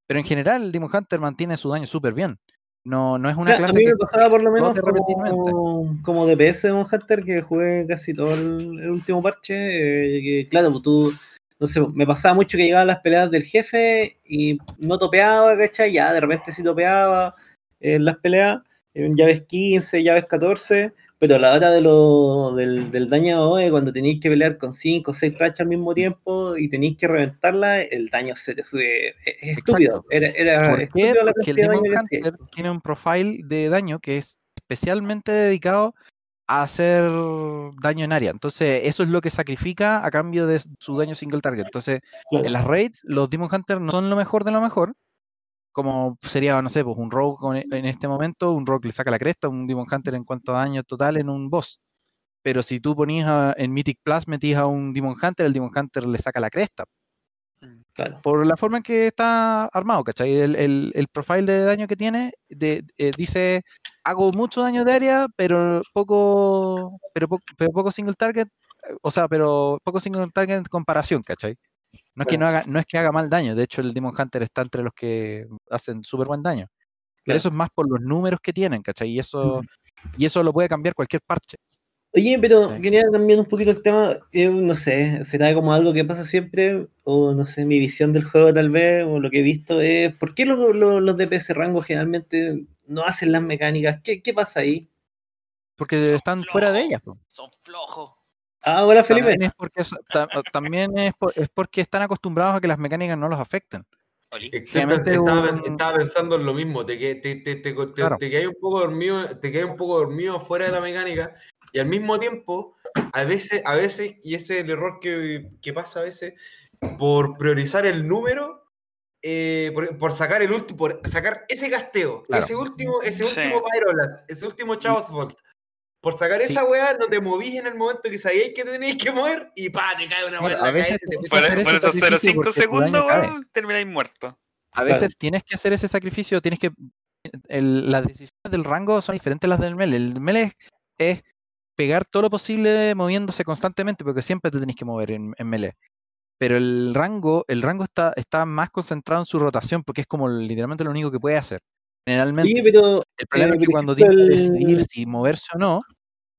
Pero en general, el Demon Hunter mantiene su daño súper bien. No, no es O una sea, a clase mí que me pasaba por lo menos como, como DPS de Demon Hunter, que jugué casi todo el, el último parche. eh, que, claro, pues tú, no sé, me pasaba mucho que llegaban las peleas del jefe y no topeaba, ¿cachai? Ya de repente sí topeaba en las peleas, en llaves 15, llaves 14, pero a la hora de lo, del, del daño OE, cuando tenéis que pelear con 5 o 6 rachas al mismo tiempo y tenéis que reventarla, el daño se te sube. Es, es estúpido. Era, era ¿Por qué? estúpido la Porque el de Demon que. Hunter tiene un profile de daño que es especialmente dedicado a hacer daño en área. Entonces, eso es lo que sacrifica a cambio de su daño single target. Entonces, en las raids, los Demon Hunters no son lo mejor de lo mejor. Como sería, no sé, pues un rogue con- en este momento, un rogue le saca la cresta, un Demon Hunter en cuanto a daño total en un boss. Pero si tú ponías a- en Mythic Plus, metís a un Demon Hunter, el Demon Hunter le saca la cresta Claro. por la forma en que está armado, ¿cachai? El, el, el profile de daño que tiene de, eh, dice, hago mucho daño de área, pero poco, pero, po- pero poco single target, eh, o sea, pero poco single target en comparación, ¿cachai? No es, que no, haga, no es que haga mal daño, de hecho el Demon Hunter está entre los que hacen súper buen daño. Pero eso es más por los números que tienen, ¿cachai? Y eso, Mm. y eso lo puede cambiar cualquier parche. Oye, pero Sí. quería cambiar un poquito el tema. eh, no sé, será como algo que pasa siempre, o no sé, mi visión del juego tal vez, o lo que he visto es, ¿por qué los, los, los DPS rango generalmente no hacen las mecánicas? ¿Qué, qué pasa ahí? Porque Son están fuera de ellas. po. Son flojos. Ah, hola Felipe. También es porque, también es, por- es porque están acostumbrados a que las mecánicas no los afecten. Estaba, un- pens- estaba pensando en lo mismo, te, que- te, te, te, te, Claro. te quedas un poco dormido, te quedas un poco dormido fuera de la mecánica y al mismo tiempo, a veces, a veces, y ese es el error que, que pasa a veces, por priorizar el número, eh, por, por sacar el último, por sacar ese casteo, Claro. ese último, ese Sí. último Pyroblast, ese último Chaos Vault. Por sacar Sí. esa weá, no te movís en el momento que sabíais que te teníais que mover y pa, te cae una weá en la cabeza Por, por ese esos sacrificio 0,5 porque tu daño segundos, termináis muerto. A veces tienes que hacer ese sacrificio, tienes que... el- las decisiones del rango son diferentes a las del melee. El melee es, es pegar todo lo posible moviéndose constantemente, porque siempre te tenés que mover en, en melee. Pero el rango, el rango está, está más concentrado en su rotación, porque es como literalmente lo único que puede hacer. Generalmente. Pero El problema eh, es que cuando tienes que decidir si moverse o no,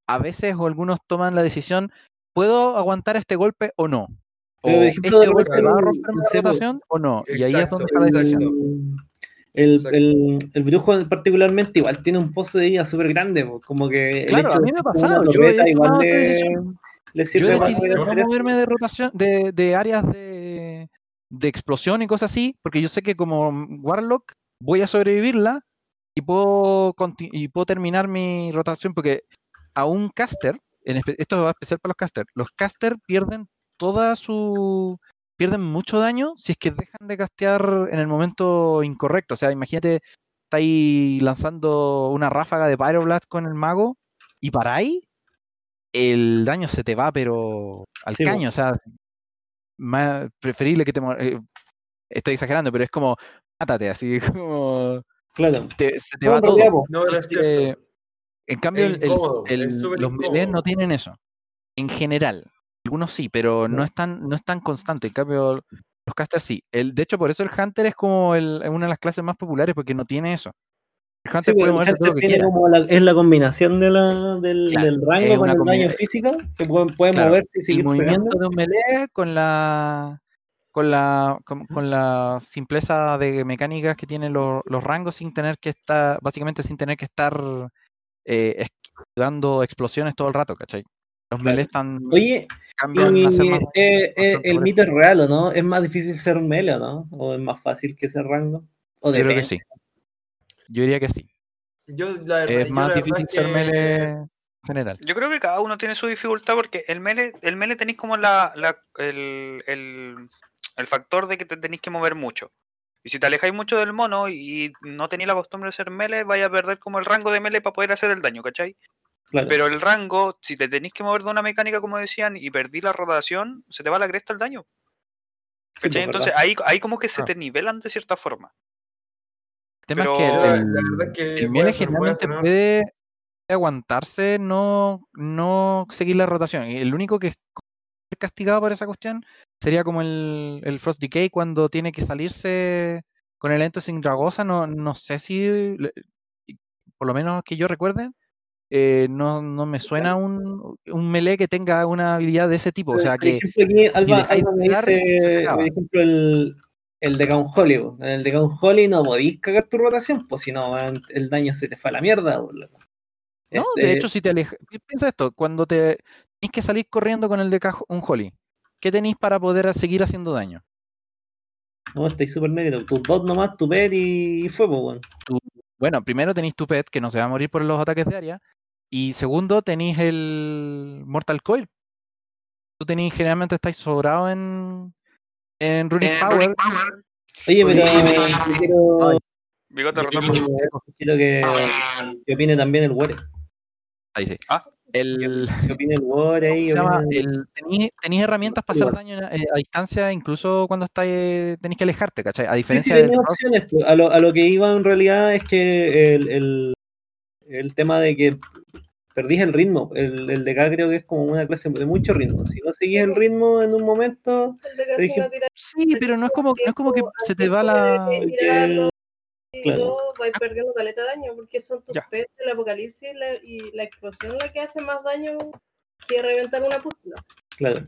a veces o algunos toman la decisión, ¿puedo aguantar este golpe o no? O Pero, por ejemplo, este de golpe va a romper po, rotación o no. Y ahí es donde está la decisión. el, el, el brujo particularmente igual tiene un pozo de vida súper grande, como que el Claro, hecho a mí me ha pasado, yo he igual le, decisión. sirve no moverme de rotación, de, de áreas de, de explosión y cosas así, porque yo sé que como Warlock voy a sobrevivirla y puedo, y puedo terminar mi rotación, porque a un caster, en esto va especial para los casters, los casters pierden toda su... pierden mucho daño si es que dejan de castear en el momento incorrecto. O sea, imagínate, estáis lanzando una ráfaga de Pyroblast con el mago y paráis, el daño se te va, pero al Sí, caño. O sea, más preferible que te... eh, estoy exagerando, pero es como, mátate, así como... Claro. te- se te No, va todo. po, No, pero es Entonces, cierto. en cambio, el- el- el- los melees incómodo. no tienen eso. En general. Algunos sí, pero no es tan, no es tan constante. En cambio, los casters sí. El, de hecho, por eso el Hunter es como el- una de las clases más populares, porque no tiene eso. El Hunter Sí, puede el moverse todo lo Hunter que tiene quiera. como la, es la combinación de la, del, Claro, del rango con el daño físico, que puede, puede Claro, moverse y El seguir movimiento pegando. de un melee con la con la, con, con la simpleza de mecánicas que tienen los, los rangos sin tener que estar, básicamente sin tener que estar eh, esquivando explosiones todo el rato, ¿cachai? Los Claro. melees están Oye, cambian y, a ser más eh, eh, el mito es real, ¿o no? ¿Es más difícil ser melee o no? ¿O es más fácil que ser rango? ¿O Yo creo que sí. Yo diría que sí. Yo, la verdad, Es yo más la difícil ser que- melee en general. Yo creo que cada uno tiene su dificultad porque el mele, el mele tenéis como la, la- el, el- el factor de que te tenéis que mover mucho. Y si te alejáis mucho del mono y no tenéis la costumbre de ser mele, vais a perder como el rango de mele para poder hacer el daño, ¿cachai? Claro. Pero el rango, si te tenéis que mover de una mecánica, como decían, y perdí la rotación, se te va a la cresta el daño. ¿cachai? pues, Entonces ahí, ahí como que se Ah. te nivelan de cierta forma. El tema Pero- es que el, la verdad es que el melee generalmente puede aguantarse, no, no seguir la rotación. Y el único que es castigado por esa cuestión sería como el, el Frost Decay cuando tiene que salirse con el evento sin Dragosa. No, no sé si, por lo menos que yo recuerde, eh, no, no me suena un, un melee que tenga una habilidad de ese tipo. O sea por que ejemplo, aquí Alba, dejáis Alba me pegar, se dice, por ejemplo, el, el de Count Holly. po. En el de Count Holly no podís cagar tu rotación, pues si no, el daño se te fue a la mierda. No, Este, de hecho, si te alejas. Piensa esto: cuando te tenéis que salir corriendo con el de cajo- un Holly, ¿qué tenéis para poder seguir haciendo daño? No, estáis súper negro. Tus dos nomás, tu pet y fue, pues, weón. Bueno, primero tenéis tu pet, que no se va a morir por los ataques de área. Y segundo, tenéis el Mortal Coil. Tú tenéis, generalmente estáis sobrados en, en Runic Power. Oye, pero Oye, yo quiero. Bigote quiero- quiero que, que opine también el Wore. Ahí sí. Ah. El, tenéis, herramientas para hacer daño a, eh, a distancia, incluso cuando estáis, tenéis que alejarte, ¿cachai? A Sí, sí, diferencia del tenía Frost, opciones. pues. A lo, a lo que iba en realidad es que el, el, el tema de que perdís el ritmo. El, el de acá creo que es como una clase de mucho ritmo. Si no seguís el ritmo en un momento, El de Dije- Sí, pero no es como, no es como que se te va de la. Claro. todo, vais perdiendo caleta de daño porque son tus Ya. pets el apocalipsis y la, y la explosión la que hace más daño que reventar una pústula. claro.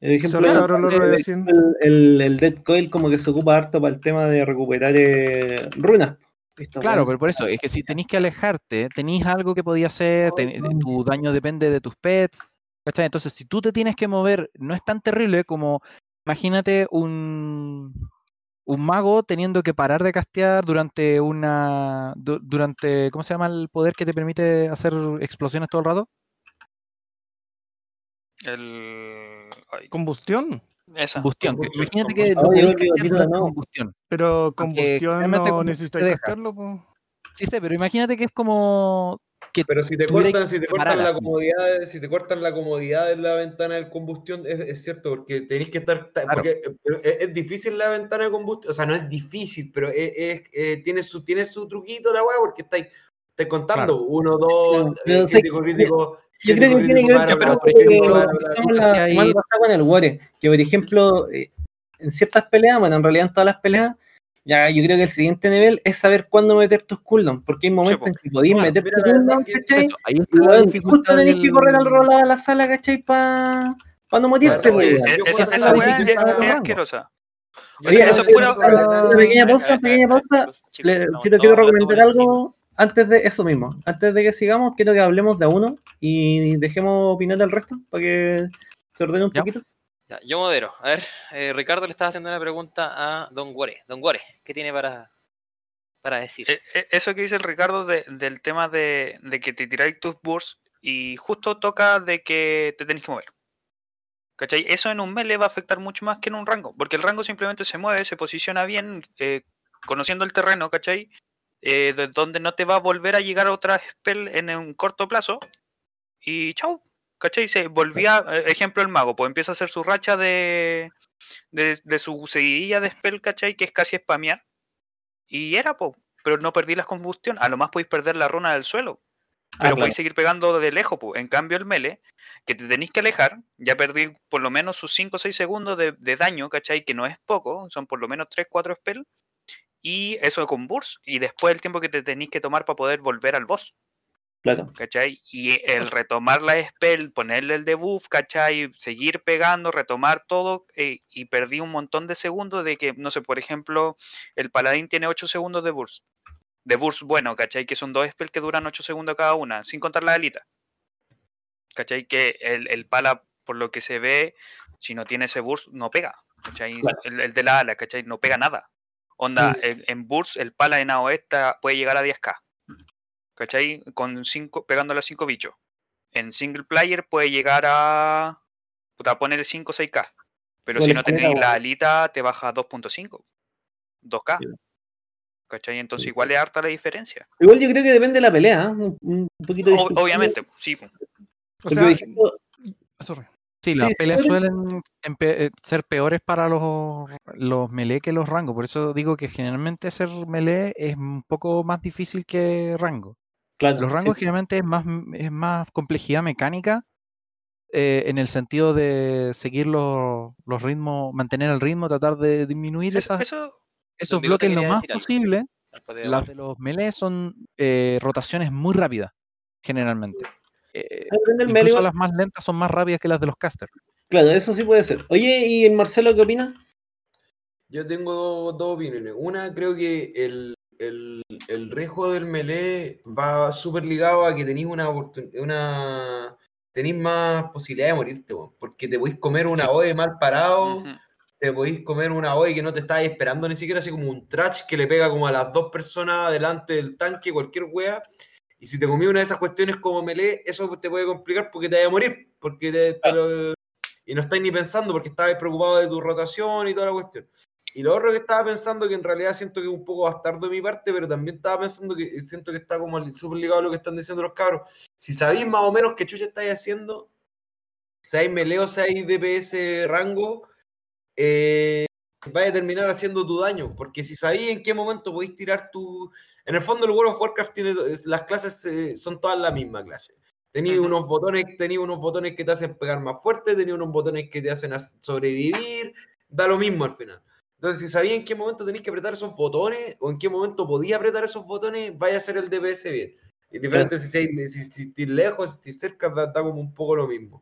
Por ejemplo, el, el, el Dead Coil como que se ocupa harto para el tema de recuperar eh, runas. Esto, Claro, pero por eso, es que si tenéis que alejarte, tenéis algo que podía hacer, ten- tu daño depende de tus pets, ¿cachai? Entonces, si tú te tienes que mover, no es tan terrible como, imagínate un, un mago teniendo que parar de castear durante una, du- durante, ¿cómo se llama el poder que te permite hacer explosiones todo el rato? El. ay, Combustión. esa. Combustión. imagínate que no combustión. Bigotito, durante no. combustión. Pero combustión no como necesitas castearlo, po. Sí sé, pero imagínate que es como que Pero si te cortan, que si te cortan la comodidad, si te cortan la comodidad de la ventana de combustión, es, es cierto, porque tenéis que estar. Claro. Porque eh, es, es difícil la ventana de combustión, o sea, no es difícil, pero es, es, eh, tiene, su, tiene su truquito la weá, porque estáis, estáis contando Claro. uno, dos, Pero eh, crítico, crítico. Yo creo que tiene que ver con que la que hay- semana pasada con el Wore, que por ejemplo, en ciertas peleas, bueno, en realidad en todas las peleas, ya yo creo que el siguiente nivel es saber cuándo meter tus cooldowns, porque hay momentos en que podéis Bueno, meter mira, tu la verdad cooldown, que- ¿cachai? Ahí Y justo tenéis que correr al rolado de la sala, ¿cachai? Para no morirte, Claro, pues, E- juego Esa, es, es asquerosa. Oye, eso fuera- pero- una pequeña pausa, pequeña pausa. Quiero, quiero recomendar algo antes de eso mismo. Antes de que sigamos, quiero que hablemos de a uno y dejemos opinar al resto para que se ordene un Ya. poquito. Yo modero. A ver, eh, Ricardo le estaba haciendo una pregunta a Don Guare. Don Guare, ¿qué tiene para, para decir? E- e- Eso que dice Ricardo de- del tema de, que te tiráis tus bursts y justo toca de que te tenés que mover. ¿Cachai? Eso en un melee va a afectar mucho más que en un rango, porque el rango simplemente se mueve, se posiciona bien, eh, conociendo el terreno, ¿cachai? Eh, de donde no te va a volver a llegar otra spell en un corto plazo y chau, ¿cachai? Se volvía, eh, ejemplo el mago, pues empieza a hacer su racha de, de, de su seguidilla de spell, ¿cachai? Que es casi spamear. Y era, po, pero no perdí la combustión. A lo más podéis perder la runa del suelo. Ah, Pero claro. podéis seguir pegando de lejos, po. En cambio, el mele, que te tenéis que alejar, ya perdí por lo menos sus 5 o 6 segundos de, de daño, ¿cachai? Que no es poco, son por lo menos 3, 4 spells. Y eso con burst. Y después el tiempo que te tenéis que tomar para poder volver al boss. Claro. ¿cachai? Y el retomar la spell, ponerle el debuff, ¿cachai? Seguir pegando, retomar todo, eh, y perdí un montón de segundos de que, no sé, por ejemplo, el paladín tiene 8 segundos de burst. De burst bueno, ¿cachai? Que son dos spells que duran 8 segundos cada una, sin contar la alita. ¿Cachai? Que el, el pala, por lo que se ve, si no tiene ese burst, no pega. ¿Cachai? Claro. El, el de la ala, ¿cachai? No pega nada. Onda, en, en burst, el pala en AOE está- puede llegar a 10k. ¿Cachai? Con cinco, pegándole a 5 bichos. En single player puede llegar a. Puta, poner 5 o 6k. Pero si no tenéis la alita, te baja a 2.5. 2k. Sí. ¿Cachai? Entonces igual es harta la diferencia. Igual yo creo que depende de la pelea, ¿eh? un, un poquito O- distinto. obviamente, sí. O sea, ejemplo. Sí, las sí, peleas suelen eh, ser peores para los, los melee que los rangos. Por eso digo que generalmente ser melee es un poco más difícil que rango. Claro, Los sí, rangos generalmente es más, es más complejidad mecánica eh, en el sentido de seguir los, los ritmos, mantener el ritmo, tratar de disminuir Eso, esas- eso- esos bloques lo más posible. Las de los melee son eh, rotaciones muy rápidas, generalmente. Eh, incluso melee, las más lentas son más rápidas que las de los casters. Claro, eso sí puede ser. Oye, ¿y el Marcelo qué opina? Yo tengo dos, dos opiniones. Una, creo que el, el, el riesgo del melee va súper ligado a que tenéis una una tenéis más posibilidad de morirte, porque te podéis comer una OE mal parado, te podéis comer una OE que no te estáis esperando ni siquiera, así como un trash que le pega como a las dos personas delante del tanque, cualquier wea. Y si te comí una de esas cuestiones como melee, eso te puede complicar porque te vaya a morir, porque te, te lo- y no estáis ni pensando porque estabais preocupado de tu rotación y toda la cuestión. Y lo otro que estaba pensando, que en realidad siento que es un poco bastardo de mi parte, pero también estaba pensando que siento que está como súper ligado a lo que están diciendo los cabros. Si sabéis más o menos qué chucha estáis haciendo, seáis melee o seáis DPS rango, eh, vais a terminar haciendo tu daño. Porque si sabéis en qué momento podéis tirar tu. En el fondo, el World of Warcraft tiene. Las clases eh, son todas la misma clase. Ujú. unos botones, tenéis unos botones que te hacen pegar más fuerte, tenéis unos botones que te hacen sobrevivir, da lo mismo al final. Entonces, si sabéis en qué momento tenéis que apretar esos botones o en qué momento podía apretar esos botones, vaya a hacer el DPS bien. Y diferente si, si, si estáis lejos, si cerca, da, da como un poco lo mismo.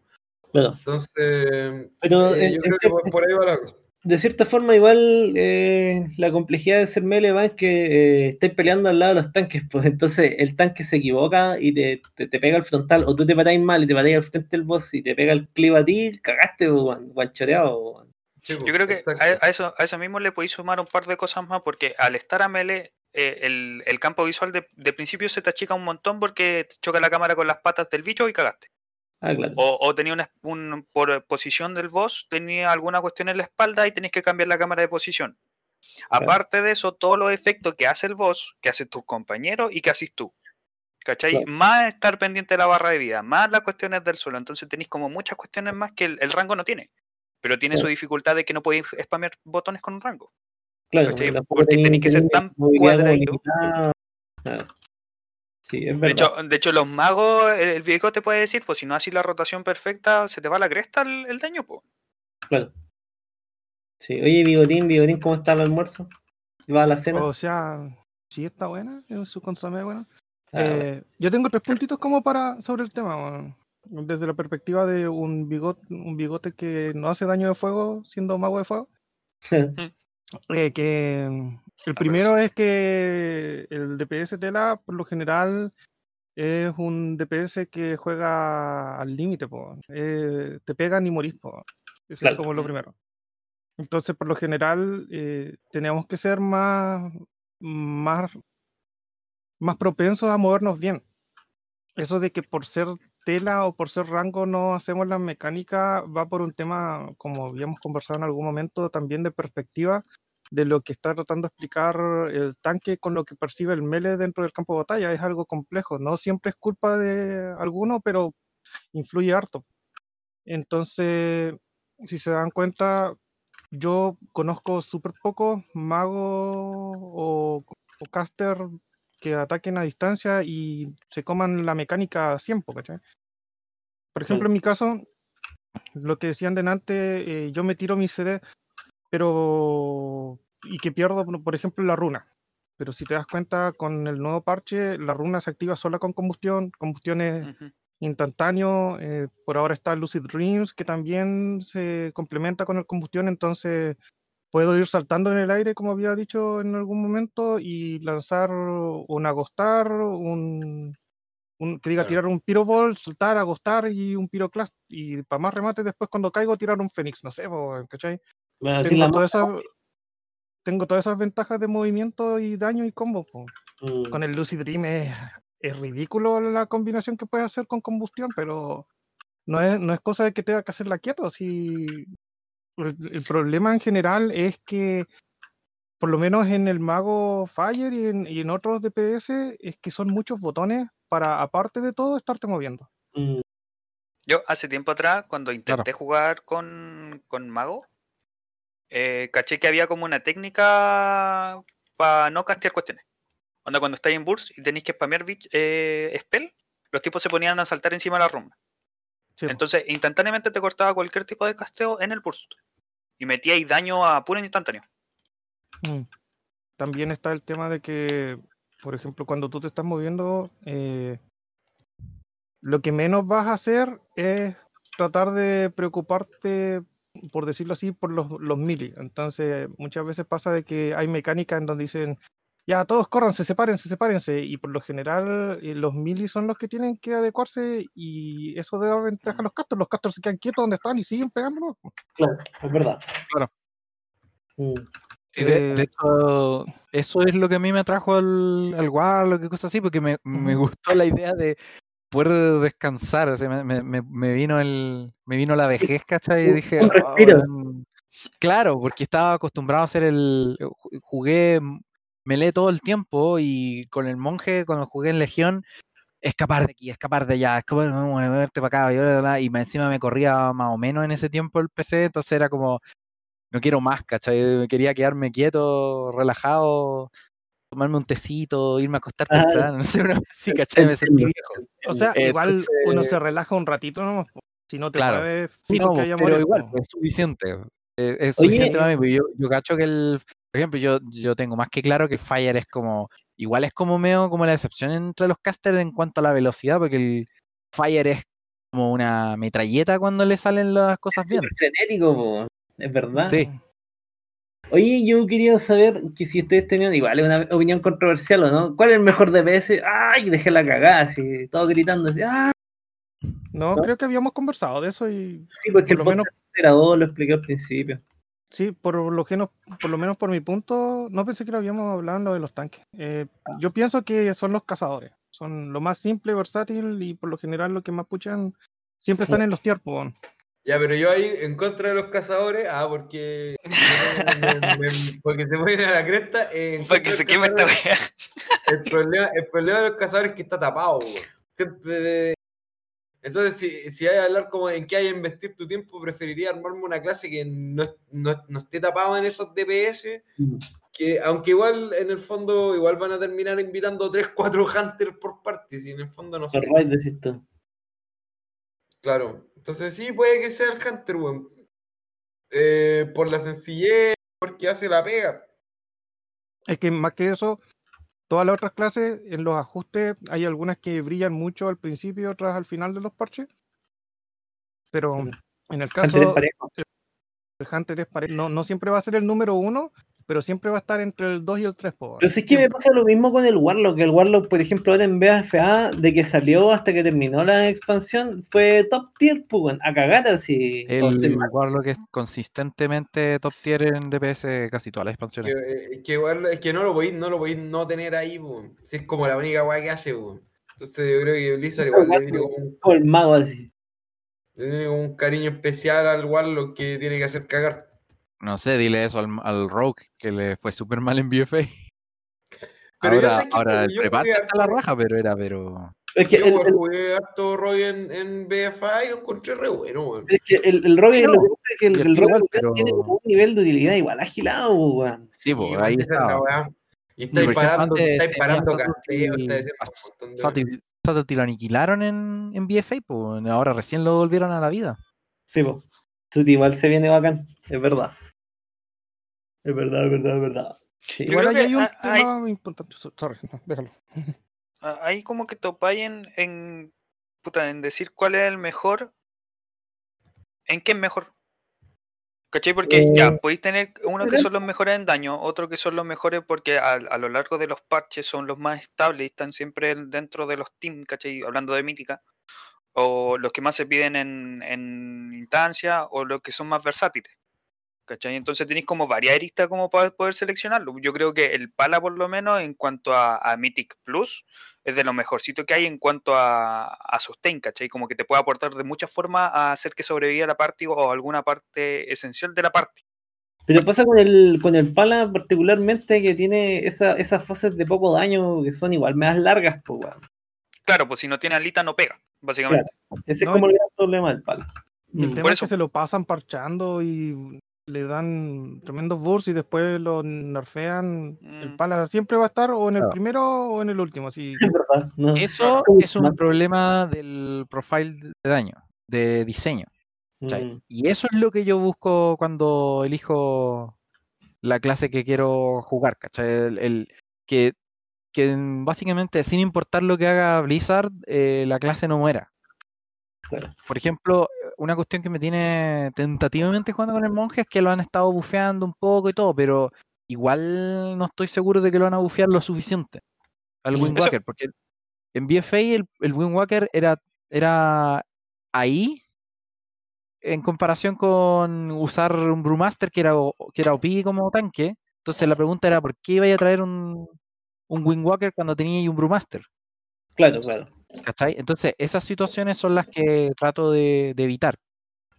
Claro. Entonces, Pero eh, en- yo creo que por, por ahí va la cosa. de cierta forma, igual eh, la complejidad de ser melee va en que eh, estés peleando al lado de los tanques, pues entonces el tanque se equivoca y te, te, te pega al frontal, o tú te patáis mal y te patáis al frente del boss y te pega el clip a ti, cagaste, pues, guan- guanchoreado. pues, Sí, Yo creo que a, a eso, a eso mismo le podéis sumar un par de cosas más, porque al estar a melee, eh, el, el campo visual de, de principio se te achica un montón porque te choca la cámara con las patas del bicho y cagaste. Ah, claro. O, o tenía una un, por posición del boss, tenía alguna cuestión en la espalda y tenéis que cambiar la cámara de posición. Aparte de eso, todos los efectos que hace el boss, que hacen tus compañeros y que haces tú. ¿Cachai? Claro. Más estar pendiente de la barra de vida, más las cuestiones del suelo. Entonces tenéis como muchas cuestiones más que el, el rango no tiene. Pero tiene su dificultad de que no podéis spamear botones con un rango. Claro, Porque tenéis- que ser tan. Claro. Sí, es De verdad. hecho, de hecho, los magos, el, el viejo te puede decir, pues si no haces la rotación perfecta, se te va a la cresta el, el daño, pues. Claro. Sí. Oye, Bigotín, Bigotín, ¿cómo está el almuerzo? ¿Va a la cena? O sea, sí está buena, es su consomé bueno. Ah, bueno. Eh, yo tengo tres puntitos como para sobre el tema, weón. Desde la perspectiva de un bigote, un bigote que no hace daño de fuego siendo mago de fuego. Eh, que el primero es que el DPS Tela, por lo general, es un DPS que juega al límite. Eh, te pegan y morís, po. Eso Claro. es como lo primero. Entonces, por lo general, eh, tenemos que ser más, más, más propensos a movernos bien. Eso de que por ser tela o por ser rango no hacemos la mecánica va por un tema, como habíamos conversado en algún momento, también de perspectiva de lo que está tratando de explicar el tanque con lo que percibe el melee dentro del campo de batalla. Es algo complejo. No siempre es culpa de alguno, pero influye harto. Entonces, si se dan cuenta, yo conozco súper pocos magos o, o caster que ataquen a distancia y se coman la mecánica a 100, po, ¿cachai? Por ejemplo, en mi caso, lo que decían delante, eh, yo me tiro mi CD, pero. y que pierdo, por- ejemplo, la runa. pero si te das cuenta, con el nuevo parche, la runa se activa sola con combustión. Combustión es Ujú. instantáneo. eh, por ahora está Lucid Dreams, que también se complementa con el combustión, entonces puedo ir saltando en el aire, como había dicho en algún momento, y lanzar un agostar, un, un que diga Claro. tirar un piroball, saltar, agostar y un piroclast. Y para más remate, después cuando caigo, tirar un fénix, no sé, ¿cachai? Bueno, Tengo la todas esas, tengo todas esas ventajas de movimiento y daño y combo. Mm, Con el Lucid Dream es, es ridículo la combinación que puedes hacer con combustión, pero no es, no es cosa de que tenga que hacerla quieto. Si el, el problema en general es que, por lo menos en el Mago Fire y en, y en otros DPS, es que son muchos botones para, aparte de todo, estarte moviendo. mm, Yo hace tiempo atrás, cuando intenté jugar con, con Mago, eh, caché que había como una técnica para no castear cuestiones. Onda, cuando estáis en Burst y tenéis que spamear eh, spell, los tipos se ponían a saltar encima de la rumba. Sí. Entonces, instantáneamente te cortaba cualquier tipo de casteo en el Burst. Y metíais daño a puro instantáneo. Mm. También está el tema de que, por ejemplo, cuando tú te estás moviendo, eh, lo que menos vas a hacer es tratar de preocuparte, por decirlo así, por los, los mili. Entonces, muchas veces pasa de que hay mecánicas en donde dicen, ya, todos corran, se sepárense, sepárense. Y por lo general, eh, los mili son los que tienen que adecuarse y eso da ventaja a los castors. Los castors se quedan quietos donde están y siguen pegándonos. claro, es verdad. Claro. Mm, Sí, de, de Eh, hecho, eso es lo que a mí me atrajo al, al Warlock y cosas así, porque me, me gustó la idea de poder descansar. O sea, me, me- me- me vino el, me vino la vejez, ¿cachai? Y dije, un "Ah. Claro, porque estaba acostumbrado a hacer el. ju- Jugué m- melee todo el tiempo y con el monje, cuando jugué en Legión, escapar de aquí, escapar de allá, escapar, moverte para acá, y, encima me corría más o menos en ese tiempo el PC, entonces era como, no quiero más, ¿cachai? Quería quedarme quieto, relajado, tomarme un tecito, irme a acostar Ah, temprano, no sé, una vez así, ¿cachai? Me sentí viejo. O sea, igual uno se relaja un ratito, ¿no? Si no te Claro. filo no, pero igual, pues, es suficiente. eh, Es Oye, suficiente para mí, eh, porque yo, yo cacho que el, por ejemplo, yo, yo tengo más que claro que el Fire es como, igual es como medio como la excepción entre los casters en cuanto a la velocidad, porque el Fire es como una metralleta cuando le salen las cosas bien. súper frenético, po, es verdad. Sí. Oye, yo quería saber que si ustedes tenían, igual es una opinión controversial o no, ¿cuál es el mejor DPS? ¡Ay! Dejé la cagada, así, todo gritando así, ¡ah! No, ¿No? creo que habíamos conversado de eso y Sí, porque por el lo menos, era dos, lo expliqué al principio. Sí, por lo que no, por lo menos por mi punto, no pensé que lo habíamos hablado en lo de los tanques. Eh, yo pienso que son los cazadores, son lo más simple, versátil y por lo general lo que más puchan siempre están en los tier, po, weón. Ya, pero yo ahí en contra de los cazadores, ah, porque, me- me- porque se ponen a la cresta. eh, en Para contra que de se los queme esta wea. el problema, el problema de los cazadores es que está tapado, weón. Siempre. Entonces, si, si hay que hablar como en qué hay que investir tu tiempo, preferiría armarme una clase que no, no, no esté tapado en esos DPS. Que aunque igual en el fondo igual van a terminar invitando 3, 4 hunters por parte, si en el fondo no sé. Claro. Entonces sí, puede que sea el Hunter, weón. Eh, por la sencillez, porque hace la pega. Es que más que eso, todas las otras clases, en los ajustes, hay algunas que brillan mucho al principio, otras al final de los parches. Pero en el Hunter es caso, parejo. el Hunter es pare- no, no siempre va a ser el número uno, pero siempre va a estar entre el 2 y el 3. Po, Pero si es que me pasa lo mismo con el Warlock, que el Warlock, por ejemplo, ahora en BFA, de que salió hasta que terminó la expansión, fue top tier, pues, a cagar así. El. Warlock es consistentemente top tier en DPS casi todas las Que, expansiones. eh, que es que no lo podéis, no lo podéis no tener ahí, weón. Si es como la única weá que hace, weón. Entonces yo creo que Blizzard igual le tiene como, un- así. le tiene como un cariño especial al Warlock que tiene que hacer cagar. No sé, dile eso al, al Rogue, que le fue súper mal en BFA. Pero yo ahora sé que ahora el jugué está la raja, pero era, pero... Es que Yo el, jugué harto Roy en, en BFA y lo encontré re bueno, weón. es que el, el Rogue, Sí, lo que pasa es que el, el estoy Rogue igual, pero- tiene como un nivel de utilidad igual agilado, weón. Sí, pues, ahí esa es la estaba. weá. Y estáis parando, estáis parando casteo, estáis Subtlety- Subtlety lo aniquilaron en, en BFA, pues ahora recién lo volvieron a la vida. Sí, pues. Suti igual se viene bacán, es verdad. Es verdad, es verdad, es verdad. Sí, Igual ahí hay un ha- hay- tema importante. so- Sorry, no, déjalo. Ah, Ahí como que topáis en, en, puta, en decir cuál es el mejor. ¿En qué es mejor? ¿Cachai? Porque ya, Eh, podéis tener uno que son los mejores en daño, otro que son los mejores porque a, a lo largo de los parches son los más estables y están siempre en- dentro de los teams, ¿cachai? Hablando de mítica. O los que más se piden en, en instancia o los que son más versátiles. ¿Cachai? Entonces tenéis como varias aristas como para poder seleccionarlo. Yo creo que el Pala, por lo menos, en cuanto a, a Mythic Plus, es de lo mejorcito que hay en cuanto a, a sustain, ¿cachai? Como que te puede aportar de muchas formas a hacer que sobreviva la party o alguna parte esencial de la party. Pero pasa con el, con el Pala particularmente que tiene esa, esas fases de poco daño que son igual más largas, pues weón. Claro, pues si no tiene alita no pega, básicamente. Ese No, es como el gran problema del Pala. El Mm. tema por es que eso. se lo pasan parchando y le dan tremendos bursts y después lo nerfean. El Mm. pala siempre va a estar o en el Claro. primero o en el último. Así Es verdad, no. Eso es un problema del profile de daño, de diseño. Mm. Y eso es lo que yo busco cuando elijo la clase que quiero jugar, ¿cachai? El, el- que, que básicamente, sin importar lo que haga Blizzard, eh, la clase no muera. Claro. Por ejemplo, una cuestión que me tiene tentativamente jugando con el monje es que lo han estado bufeando un poco y todo, pero igual no estoy seguro de que lo van a bufear lo suficiente al. Wind Eso- Walker, porque en BFA el, el Wind Walker era, era ahí en comparación con usar un Brewmaster que era, que era OP como tanque. Entonces la pregunta era, ¿por qué iba a traer un, un Wind Walker cuando tenía ahí un Brewmaster? Claro, claro. ¿Cachai? Entonces esas situaciones son las que trato de, de evitar.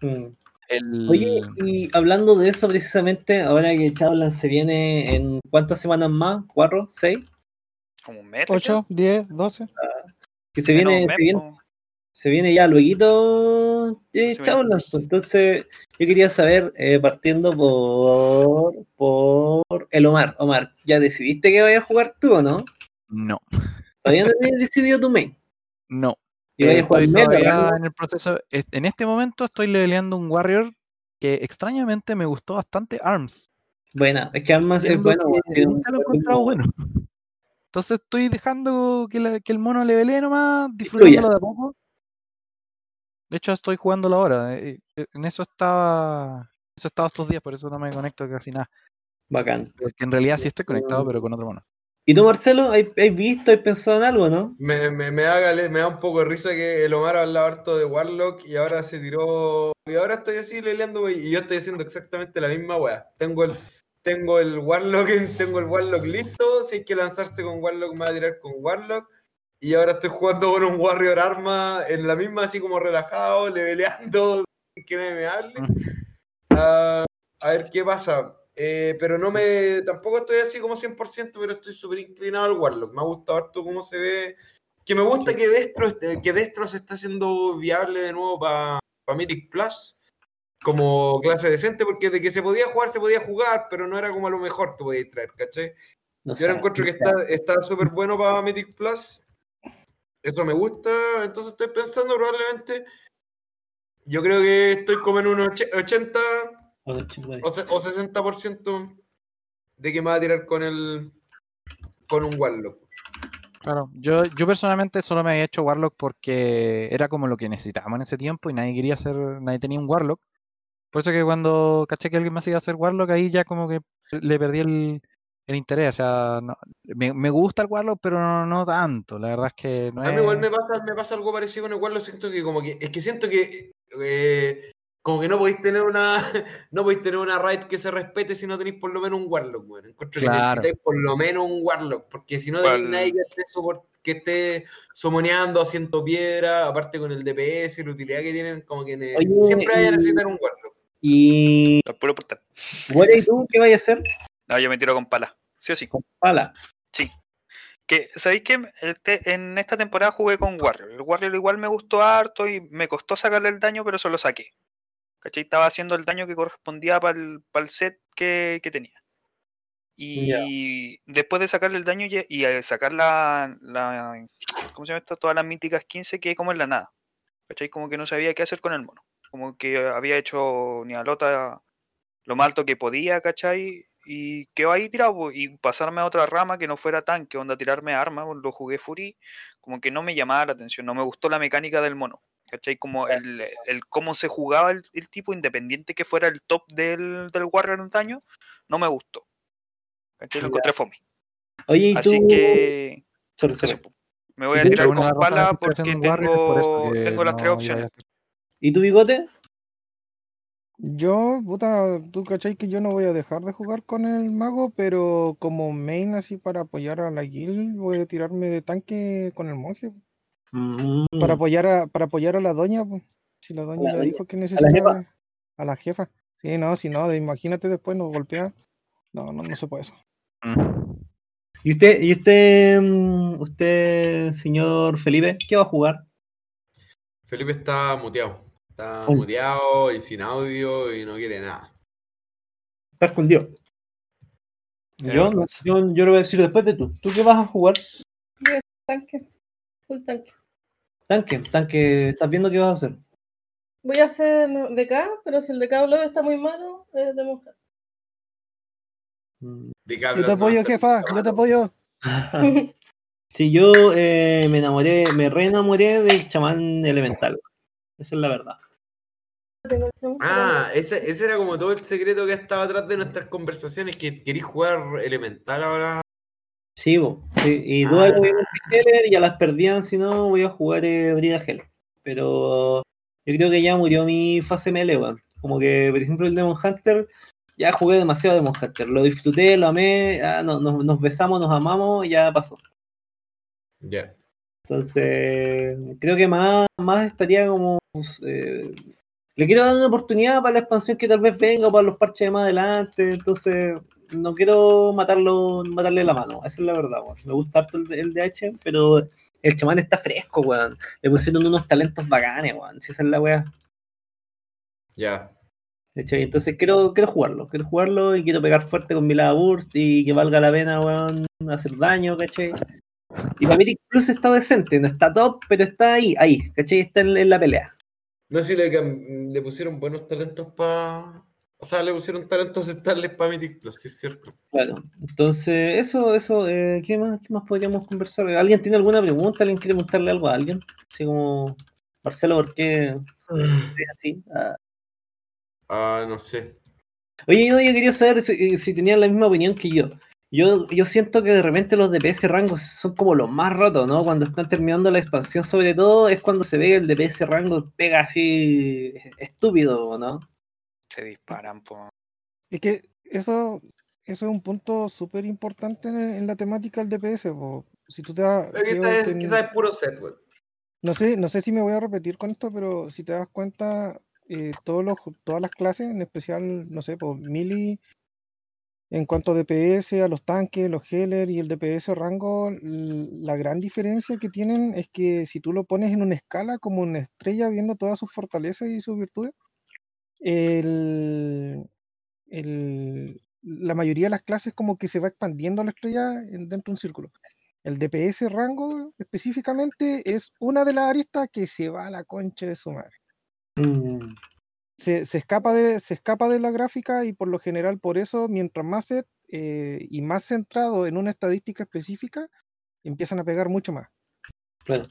Mm. El, Oye, y hablando de eso precisamente, ahora que Chablan se viene en cuántas semanas más, ¿cuatro? ¿Seis? Como un mes. 8, 10, 12. Que se viene, se viene, po. se viene ya luego de Se Chablan. Entonces, yo quería saber, eh, partiendo por, por el Omar. Omar, ¿ya decidiste que vayas a jugar tú o no? no, Todavía no tienes decidido tu main. No. ¿Y Eh, estoy en el proceso. es- En este momento estoy leveleando un Warrior que extrañamente me gustó bastante ARMS. Buena, es que Armas es bueno. que nunca lo he encontrado bueno. Entonces estoy dejando que, la- que el mono levelee nomás, disfrutándolo de a poco. De hecho, estoy jugándolo ahora. eh, eh, En eso estaba. Eso estaba estos días, por eso no me conecto casi nada. Bacán. Porque en realidad sí estoy conectado, pero con otro mono. ¿Y tú, Marcelo, has visto, has pensado en algo, no? Me, me, me, da, me da un poco de risa que el Omar hablaba harto de Warlock y ahora se tiró. Y ahora estoy así leleando güey, y yo estoy haciendo exactamente la misma weá. Tengo el, tengo el Warlock, en- tengo el Warlock listo. Si hay que lanzarse con Warlock, me voy a tirar con Warlock. Y ahora estoy jugando con un Warrior Arma en la misma, así como relajado, leveleando, sin que nadie me hable. Ah, a ver qué pasa. Eh, pero no me. Tampoco estoy así como 100%, pero estoy súper inclinado al Warlock. Me ha gustado harto cómo se ve. Que me gusta que Destro, esté- que Destro se está haciendo viable de nuevo para Mythic Plus como clase decente, porque de que se podía jugar, se podía jugar, pero no era como a lo mejor te podías traer, ¿cachai? No Yo ahora encuentro que está está súper bueno para Mythic Plus. Eso me gusta. Entonces estoy pensando probablemente. Yo creo que estoy como en un och- 80 sé. O, se- o 60% de que me va a tirar con el con un Warlock. Claro, yo, yo personalmente solo me había hecho Warlock porque era como lo que necesitábamos en ese tiempo y nadie quería hacer, nadie tenía un Warlock. Por eso que cuando caché que alguien más iba a hacer Warlock, ahí ya como que le perdí el, el interés. O sea, no- me, me gusta el Warlock, pero no, no tanto. La verdad es que no A mí igual me pasa, me pasa algo parecido con el Warlock, siento que como que, es que siento que eh, como que no podéis tener una no podéis tener una raid que se respete si no tenéis por lo menos un Warlock, bueno. Encuentro Claro. que necesitáis por lo menos un Warlock, porque si no tenéis nadie que esté, que esté somoneando, haciendo piedra, aparte con el DPS y la utilidad que tienen, como que ne- Oye, siempre vaya a necesitar un Warlock. Y, Al puro portal. Guare, ¿y tú qué vayas a hacer? No, yo me tiro con pala. Sí o sí. Con pala. Que, ¿Sabéis que este- en esta temporada jugué con Warrior? El Warrior igual me gustó harto y me costó sacarle el daño, pero solo saqué. ¿Cachai? Estaba haciendo el daño que correspondía para el, set que, que tenía. Y después de sacarle el daño y, y sacar la, la- ¿Cómo se llama esto? Todas las míticas 15 que como en la nada. ¿Cachai? Como que no sabía qué hacer con el mono. Como que había hecho Nialota lo más alto que podía, ¿cachai? y quedó ahí tirado. po, Y pasarme a otra rama que no fuera tanque, onda tirarme armas, lo jugué Fury, como que no me llamaba la atención, no me gustó la mecánica del mono. ¿Cachai? Como el, el cómo se jugaba el, el tipo, independiente que fuera el top del, del Warrior antaño, no me gustó. ¿Cachai? Lo encontré fome. Oye, ¿y Así tú? que Sorry, sorry. eso, po. me voy a De tirar con pala porque por eso, tengo, tengo las tres no opciones. ¿Y tu bigote? Yo, puta, tú cachai que yo no voy a dejar de jugar con el mago, pero como main así para apoyar a la guild, voy a tirarme de tanque con el monje. Mm, Para apoyar a, para apoyar a la doña, pues. Si la doña la doña. dijo que jefa? necesita a la jefa. Sí, no, si no, imagínate después nos golpea. No, no, no se puede eso. Mm. ¿Y usted, y usted, mm, usted, señor Felipe, qué va a jugar? Felipe está muteado. Está Oh. muteado y sin audio y no quiere nada. Está escondido. Yo, yo, yo lo voy a decir después de tú. ¿Tú qué vas a jugar? Tanque. Full tanque. Tanque, tanque. ¿Estás viendo qué vas a hacer? Voy a hacer DK, pero si el DK Blood está muy malo, es de monja. Mm. ¿De qué Yo te apoyo, jefa, yo te apoyo. Sí, yo eh, me enamoré, me reenamoré del chamán elemental. Esa es la verdad. Ah, ese, ese era como todo el secreto que estaba atrás de nuestras conversaciones, que querís jugar elemental ahora. Sí, bo, sí, y Ah. dudas obviamente Heller ya las perdían, si no voy a jugar eh, Druida Hell. Pero yo creo que ya murió mi fase melee, weón. Como que, por ejemplo, el Demon Hunter, ya jugué demasiado Demon Hunter. Lo disfruté, lo amé, ah, no- nos, nos besamos, nos amamos, ya pasó. Ya. Entonces, creo que más, más estaría como. eh, le quiero dar una oportunidad para la expansión que tal vez venga o para los parches de más adelante. Entonces, no quiero matarlo, matarle la mano. Esa es la verdad, weón. Me gusta harto el, el DH, pero el chamán está fresco, weón. Le pusieron unos talentos bacanes, weón. Si esa es la weá. Ya. ¿cachai? Entonces quiero, quiero jugarlo, quiero jugarlo y quiero pegar fuerte con mi lava burst y que valga la pena, weón, hacer daño, ¿cachai? Y para mí Plus está decente, no está top, pero está ahí, ahí, ¿cachai? Está en, en la pelea. No sé si le, le pusieron buenos talentos para. O sea, le pusieron talentos estables para Mythic Plus, sí es cierto. Claro. Entonces, eso, eso, eh, ¿qué más, qué más podríamos conversar? ¿Alguien tiene alguna pregunta? ¿Alguien quiere preguntarle algo a alguien? Así como, Marcelo, ¿por qué es así? Ah. Ah, no sé. Oye, yo, yo quería saber si, si tenían la misma opinión que yo. Yo, yo siento que de repente los DPS rangos son como los más rotos, ¿no? Cuando están terminando la expansión, sobre todo, es cuando se ve que el DPS rango pega así estúpido, ¿no? Se disparan, po. Es que eso, eso es un punto súper importante en, en la temática del DPS. po. Si tú te das, Pero quizás es, puro set, no sé, no sé si me voy a repetir con esto, pero si te das cuenta, eh, todos los, todas las clases, en especial, no sé, por Mili, en cuanto a DPS, a los tanques, los healer y el DPS rango, la gran diferencia que tienen es que si tú lo pones en una escala como una estrella viendo todas sus fortalezas y sus virtudes, el, el- la mayoría de las clases como que se va expandiendo la estrella en- dentro de un círculo. El DPS rango específicamente es una de las aristas que se va a la concha de su madre. Mm, Se, se escapa de, se escapa de la gráfica y por lo general por eso, mientras más set eh, y más centrado en una estadística específica, empiezan a pegar mucho más. claro.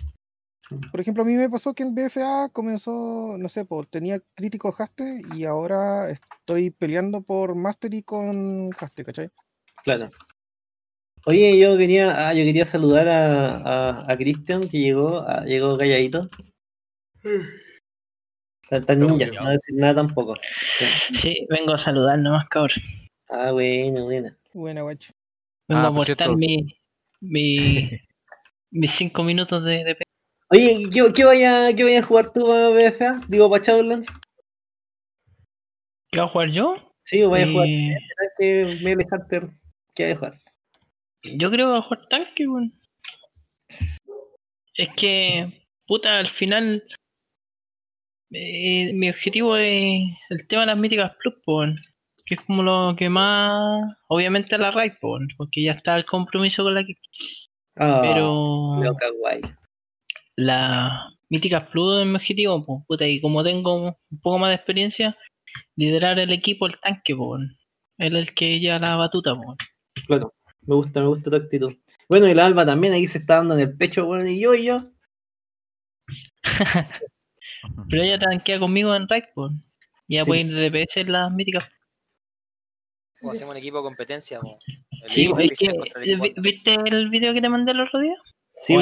Por ejemplo, a mí me pasó que en BFA comenzó, no sé, por, tenía crítico haste y ahora estoy peleando por Mastery con haste, ¿cachai? Claro. Oye, yo quería, ah, yo quería saludar a, a, a Cristian que llegó, ah, llegó calladito. Tan, tan ninja, no va a decir nada tampoco. Sí, vengo a saludar nomás, cabrón. Ah, bueno, bueno. Buena, guacho. Vengo Ah, a por aportar mi, mi, mis cinco minutos de, de pe- Oye, ¿qué, qué vaya, qué vaya a jugar tú a BFA? Digo, para Shadowlands. ¿Qué voy a jugar yo? Sí, vaya a jugar. Eh, ¿Sabes que Melee Hunter? ¿Qué vaya a jugar? yo creo que voy a jugar tanque, weón. Es que, puta, al final, eh, mi objetivo es el tema de las míticas plus, weón. Que es como lo que más, obviamente la raid, weón, porque ya está el compromiso con la que. Ah, Pero. Leo Kawaii. La mítica Plus es mi objetivo, pues, puta, y como tengo un poco más de experiencia, liderar el equipo, el tanque, pues. Él es el que lleva la batuta, po. Claro, me gusta, me gusta tu actitud. Bueno, y la Alba también ahí se está dando en el pecho, bueno, y yo y yo. Pero ella tanquea conmigo en Raid, po. Y ya Sí. puede ir de DPS en las míticas. O hacemos un equipo de competencia. po. El Sí, que, el equipo ¿vi- ¿viste el video que te mandé el otro día? Sí.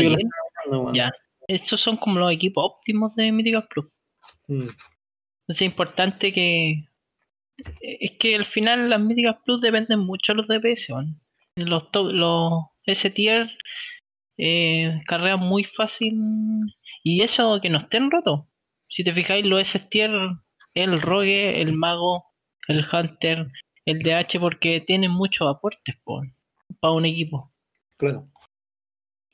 Ya. Estos son como los equipos óptimos de Míticas Plus. Mm, Entonces es importante que. Es que al final las Míticas Plus dependen mucho de los DPS. Los, to- los S tier eh, carrean muy fácil. Y eso que no estén rotos. Si te fijáis, los S tier, el rogue, el mago, el hunter, el DH, porque tienen muchos aportes para un equipo. claro.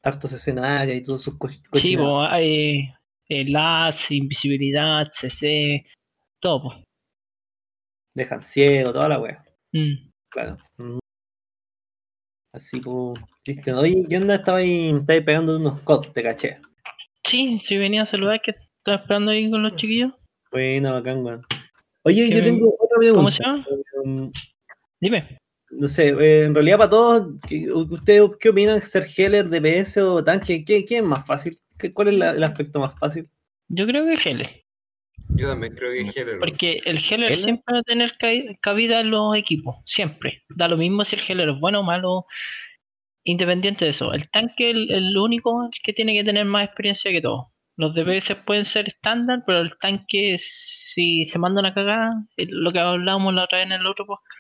Hartos escenarios y todos sus cos- Sí, po, hay eh, LAS, invisibilidad, CC, todo. po. Dejan ciego, toda la wea. Mm. Claro. Mm. Así pues, viste, ¿no? Oye, ¿qué onda? Estaba ahí, estaba ahí pegando unos cods, te caché. Sí, sí venía a saludar que estaba esperando ahí con los chiquillos. Bueno, bacán, weón. Oye, ¿Qué yo me- tengo otra pregunta. ¿Cómo se llama? Um, Dime. No sé, eh, en realidad para todos, ¿qué- ¿ustedes qué opinan? ¿Ser healer, DPS o tanque? ¿Qué, qué es más fácil? ¿Qué- ¿Cuál es la- el aspecto más fácil? Yo creo que Heller. Yo también creo que es Heller. Porque el Heller ¿Heller? siempre va a tener ca- cabida en los equipos. Siempre. Da lo mismo si el Heller es bueno o malo. Independiente de eso. El tanque es el, el único que tiene que tener más experiencia que todos. Los DPS pueden ser estándar, pero el tanque, si se manda una cagada, es lo que hablábamos la otra vez en el otro podcast,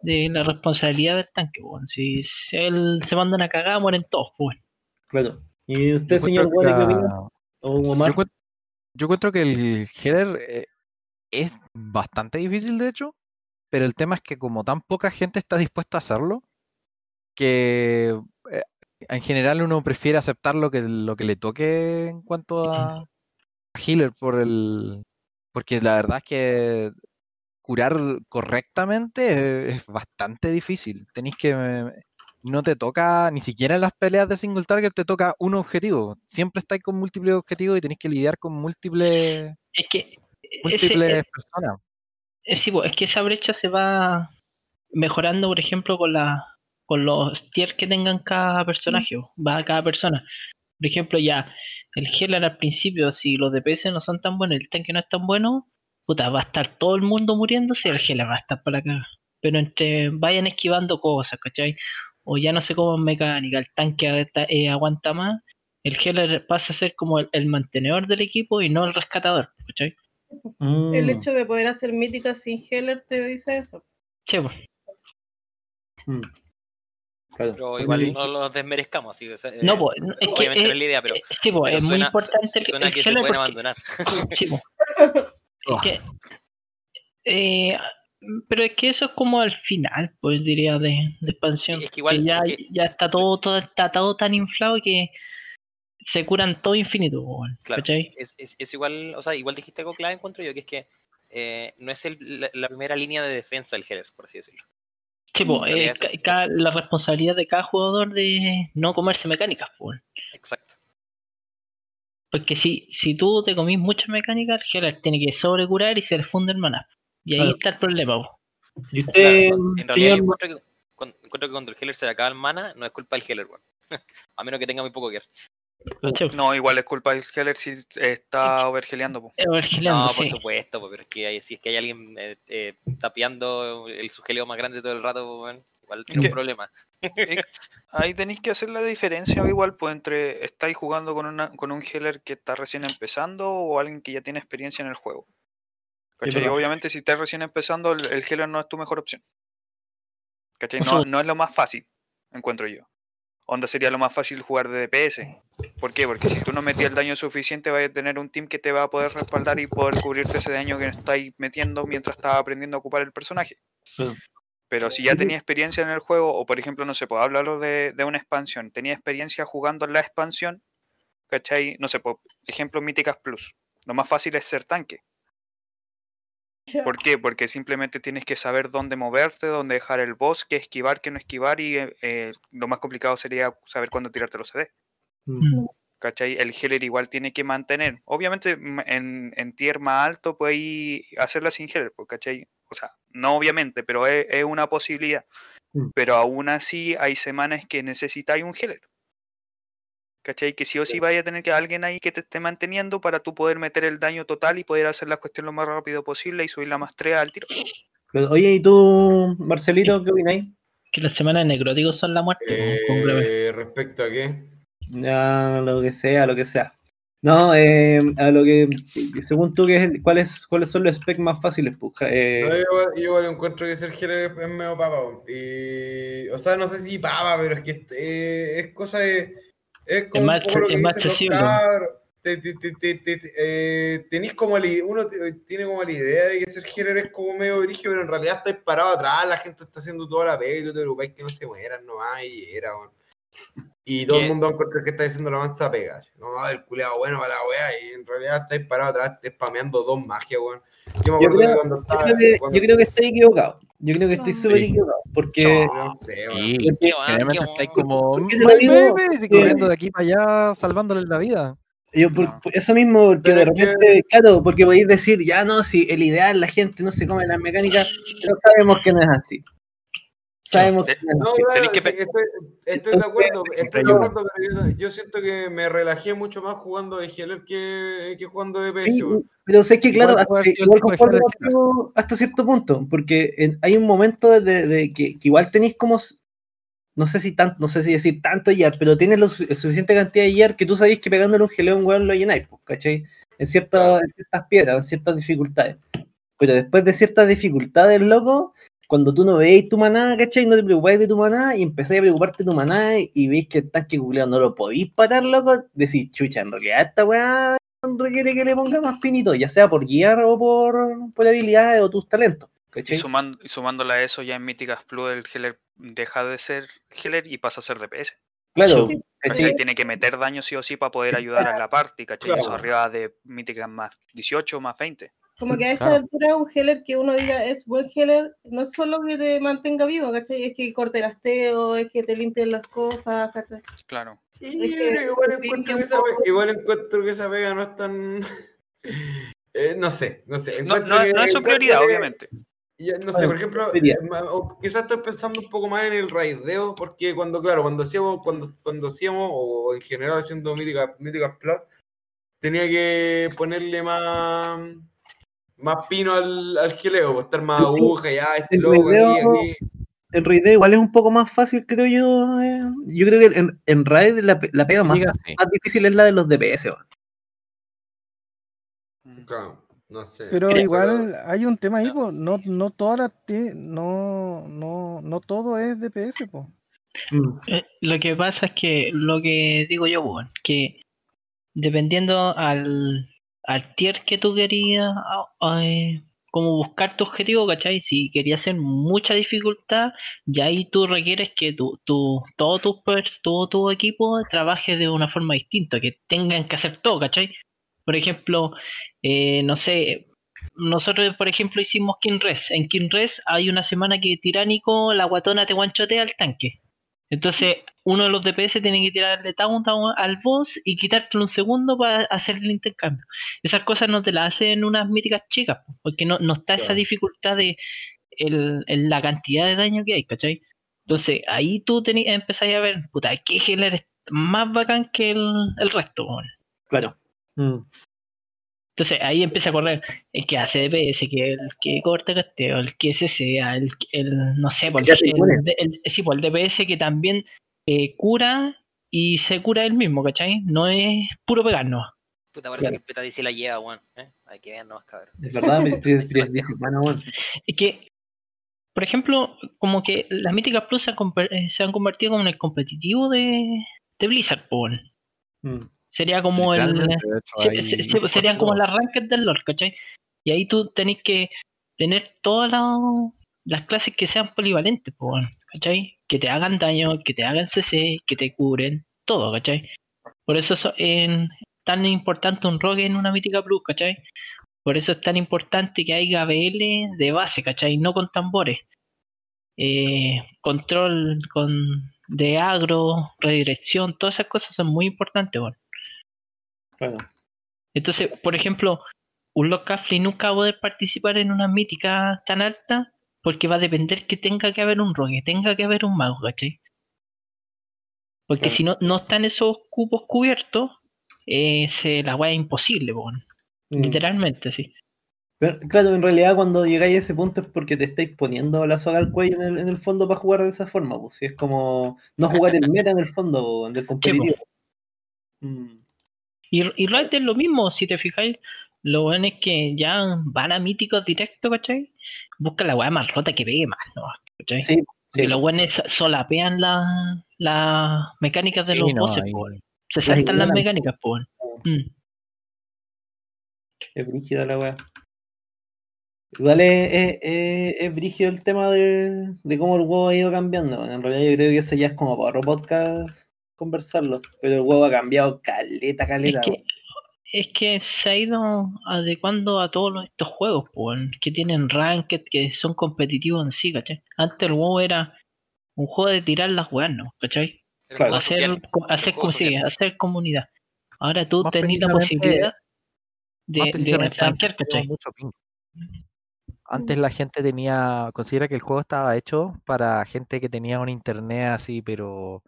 de la responsabilidad del tanque. Si, él se manda una cagada, mueren todos. pues. Claro. ¿Y usted, Yo señor Guare, qué que opina? la- ¿O Omar? Yo, yo encuentro que el header eh, es bastante difícil, de hecho, pero el tema es que como tan poca gente está dispuesta a hacerlo, que en general uno prefiere aceptar lo que, lo que le toque en cuanto a, a healer por el... Porque la verdad es que curar correctamente eh, es bastante difícil. Tenéis que... eh, No te toca, ni siquiera en las peleas de single target te toca un objetivo. Siempre estáis con múltiples objetivos y tenéis que lidiar con múltiples, Es que ese, múltiples personas. Eh, Sí, pues, es que esa brecha se va mejorando, por ejemplo, con la con los tiers que tengan cada personaje, o va a cada persona. Por ejemplo, ya, el healer al principio, si los DPS no son tan buenos, el tanque no es tan bueno, puta, va a estar todo el mundo muriéndose y el healer va a estar para acá. Pero entre vayan esquivando cosas, ¿cachai? O ya no sé cómo es mecánica, el tanque agata- eh, aguanta más, el healer pasa a ser como el, el mantenedor del equipo y no el rescatador, ¿cachai? El Mm, hecho de poder hacer míticas sin Heller te dice eso. Che, pues. mm. Claro. Pero igual no los desmerezcamos. sí, o sea, No, pues, no, es que, no es la idea, pero, eh, sí, pues, pero es muy importante suena que se pueden porque- abandonar. sí, pues. Es que, eh, pero es que eso es como al final, pues diría, de, de expansión. Sí, es que igual- que ya, es ya está todo, todo, está todo tan inflado que se curan todo infinito, Claro. Es, es, es igual, o sea, igual dijiste algo clave, encuentro yo, que es que eh, no es el- la, la primera línea de defensa del Heller, por así decirlo. Sí, pues, eh, la responsabilidad de cada jugador de no comerse mecánicas, pues. Exacto. Porque si, si tú te comís muchas mecánicas, el Heller tiene que sobrecurar y se le funde el maná. Y ahí Claro. está el problema, pues. ¿Y usted, Claro, en realidad señor yo encuentro que, cuando, encuentro que cuando el Heller se le acaba el mana, no es culpa del Heller, weón. A menos que tenga muy poco gear. No, igual es culpa del Heller si está overgeleando. po. overgeleando, No, por sí. supuesto, pues, pero es que hay- si es que hay alguien eh, eh, tapeando el sugeleo más grande todo el rato, igual tiene ¿Qué? un problema. Ahí tenéis que hacer la diferencia igual, pues entre estáis jugando con, una, con un healer que está recién empezando o alguien que ya tiene experiencia en el juego. Obviamente si estás recién empezando, el, el healer no es tu mejor opción. No es lo más fácil, encuentro yo. Onda sería lo más fácil jugar de DPS. ¿Por qué? Porque si tú no metías el daño suficiente, vas a tener un team que te va a poder respaldar y poder cubrirte ese daño que estáis metiendo mientras estás aprendiendo a ocupar el personaje. Pero si ya tenía experiencia en el juego, o por ejemplo, no sé, puedo hablarlo de, de una expansión, tenía experiencia jugando en la expansión, ¿cachai? No sé, por ejemplo, Míticas Plus. Lo más fácil es ser tanque. ¿Por qué? Porque simplemente tienes que saber dónde moverte, dónde dejar el boss, qué esquivar, qué no esquivar, y eh, eh, lo más complicado sería saber cuándo tirarte los CD. Mm, ¿Cachai? El healer igual tiene que mantener. Obviamente mm, en, en tier más alto puedes hacerla sin healer, pues, ¿cachai? O sea, No obviamente, pero es, es una posibilidad. Mm. Pero aún así hay semanas que necesitáis un healer. ¿Cachai? Que sí o sí vaya a tener que alguien ahí que te esté manteniendo para tú poder meter el daño total y poder hacer la cuestión lo más rápido posible y subir la maestría al tiro. Pero, Oye, ¿y tú, Marcelito, qué opináis? Que las semanas necróticos son la muerte. Eh, respecto a qué? Ya, lo que sea, lo que sea. No, eh, a lo que, según tú, ¿qué es el- ¿cuáles, ¿cuáles son los specs más fáciles? pues? Eh, No, yo, igual- yo igual encuentro que ser healer es medio papa. Y, o sea, no sé si papa, pero es que eh, es cosa de. Es como más un poco lo que es más accesible. Te- te- te- eh, tenís como la uno tiene como la idea de que ser healer es como medio brígido, pero en realidad estáis parado atrás, la gente está haciendo toda la pega y tú te preocupáis que no se mueran nomás y era, weón. Y todo ¿Qué? el mundo encuentra que está haciendo la mansa pega. No, "Ah, el culeado bueno para la wea, y en realidad estáis parados atrás spameando dos magias, weón. Yo me Yo acuerdo creo- que cuando yo, estaba. creo que, cuando- yo creo que estoy equivocado. Yo creo que estoy súper Sí. equivocado. Porque, No. Sí, como Que- corriendo de aquí para allá, salvándole la vida. yo, por, No. por eso mismo, porque Pero de es que- repente, claro, porque podéis decir, ya no, si el ideal, la gente no se come las mecánicas, pero sabemos que no es así. Sabemos que no claro, que estoy, estoy de acuerdo, estoy de yo. acuerdo, pero yo, yo siento que me relajé mucho más jugando de healer que, que jugando de PS. Sí, pero sé que, claro, Igual hasta- igual contigo hasta cierto punto, porque en- hay un momento de, de que, que igual tenéis como, no sé si tanto, no sé si decir tanto YAR, pero tienes su- suficiente cantidad de YAR que tú sabéis que pegándole un geleo a un weón lo llenáis, pues, ¿cachai? En ciertas, en ciertas piedras, en ciertas dificultades. Pero después de ciertas dificultades, loco, cuando tú no veis tu maná, ¿cachai? No te preocupáis de tu maná y empezáis a preocuparte de tu maná y veis que el tanque culeado no lo podéis parar, loco, decís, chucha, en realidad esta weá requiere que le ponga más pinito, ya sea por guiar o por, por habilidades o tus talentos. Y, sumando, y sumándole a eso, ya en Míticas Plus el healer deja de ser healer y pasa a ser DPS. Claro, Sí. ¿cachai? ¿cachai? Tiene que meter daño sí o sí para poder ayudar a la party, ¿cachai? Eso arriba de Míticas más 18, más 20. Como que a esta Claro. altura un healer que uno diga es buen healer, no es solo que te mantenga vivo, ¿cachai? Es que corte gasteo, es que te limpien las cosas, ¿cachai? Claro. Sí, Es que pero igual, encuentro que esa, igual encuentro que esa pega no es tan. eh, no sé, no sé. No, no, que- no es su prioridad, que- obviamente. Ya, no sé, por ejemplo, eh, o quizás estoy pensando un poco más en el raideo, porque cuando, claro, cuando hacíamos, cuando, cuando hacíamos, o en general haciendo Mítica, Mítica Plus, tenía que ponerle más, más pino al, al geleo, pues, estar más aguja, ya, este el loco aquí, aquí. El raideo igual es un poco más fácil, creo yo. eh. Yo creo que en, en raid la, la pega más, más difícil es la de los DPS. weón. Mm. Claro, no sé. Pero igual hay un tema ahí, po, no, no todas las ti- no, no, no todo es DPS, po. Mm. Eh, Lo que pasa es que lo que digo yo, que dependiendo al, al que tú querías, eh, como buscar tu objetivo, ¿cachai? Si querías hacer mucha dificultad, ya ahí tú requieres que tu, tu, todo tu pers- todo tu equipo trabaje de una forma distinta, que tengan que hacer todo, ¿cachai? Por ejemplo, eh, no sé, nosotros, por ejemplo, hicimos Kinres. En Kinres hay una semana que tiránico, la guatona te guanchotea al tanque. Entonces, uno de los DPS tiene que tirarle taunt a- al boss y quitártelo un segundo para hacer el intercambio. Esas cosas no te las hacen unas míticas chicas, po, porque no, no está esa dificultad de el, el- la cantidad de daño que hay, ¿cachai? Entonces, ahí tú tení- empezáis a ver, puta, qué healer es más bacán que el, el resto. Claro. Mm. Entonces ahí empieza a correr el que hace DPS, que el que corta casteo, el que SCA, el, el no sé, por el, inmune. el- sí, por el DPS que también eh, cura y se cura él mismo, ¿cachai? No es puro pegarnos. Puta, parece Claro. que el Peta dice la lleva, weón. ¿eh? Hay que ver nomás, cabrón. Es verdad, bueno. Es que, por ejemplo, como que las míticas plus se han, eh, se han convertido como en el competitivo de, de Blizzard, po, weón. Mm. Sería como el, hecho, se- se- serían como las ranked del LoL, ¿cachai? Y ahí tú tenés que tener todas la- las clases que sean polivalentes, ¿cachai? Que te hagan daño, que te hagan CC, que te cubren, todo, ¿cachai? Por eso es tan importante un rogue en una mítica plus, ¿cachai? Por eso es tan importante que haya BL de base, ¿cachai? No con tambores. Eh, control con de agro, redirección, todas esas cosas son muy importantes. Claro. Entonces, por ejemplo, un Lord nunca va a poder participar en una mítica tan alta porque va a depender que tenga que haber un rogue, tenga que haber un mago, ¿cachai? Porque Claro. si no, no están esos cupos cubiertos, eh, se, la weá es imposible, po, weón. Mm. literalmente, sí. Pero, claro, en realidad cuando llegáis a ese punto es porque te estáis poniendo la soga al cuello en el, en el fondo para jugar de esa forma, pues si es como no jugar el meta en el fondo, po, del competitivo. Mm. Y, y Riot es lo mismo, si te fijáis, lo bueno es que ya van a míticos directos, ¿cachai? Busca la weá más rota que pegue más, ¿no? ¿cachai? Sí, Y sí, los buenos solapean las mecánicas de Sí, los no, bosses, ahí-. Se saltan las mecánicas, weón. Mm. es brígida la weá. Igual es, es, es- es brígido el tema de, de cómo el juego ha ido cambiando. En realidad yo creo que eso ya es como para otro podcast conversarlo. Pero el juego ha cambiado caleta, Es caleta. que, es que se ha ido adecuando a todos estos juegos, weón, que tienen ranked, que son competitivos en sí, ¿cachai? Antes el WoW era un juego de tirar las weas, ¿no? ¿cachai? Claro. hacer, social. hacer, como sí, hacer comunidad. Ahora tú tenés la posibilidad de, de rankear, ¿cachai? teníamos mucho ping. Antes la gente tenía, considera que el juego estaba hecho para gente que tenía un internet así, pero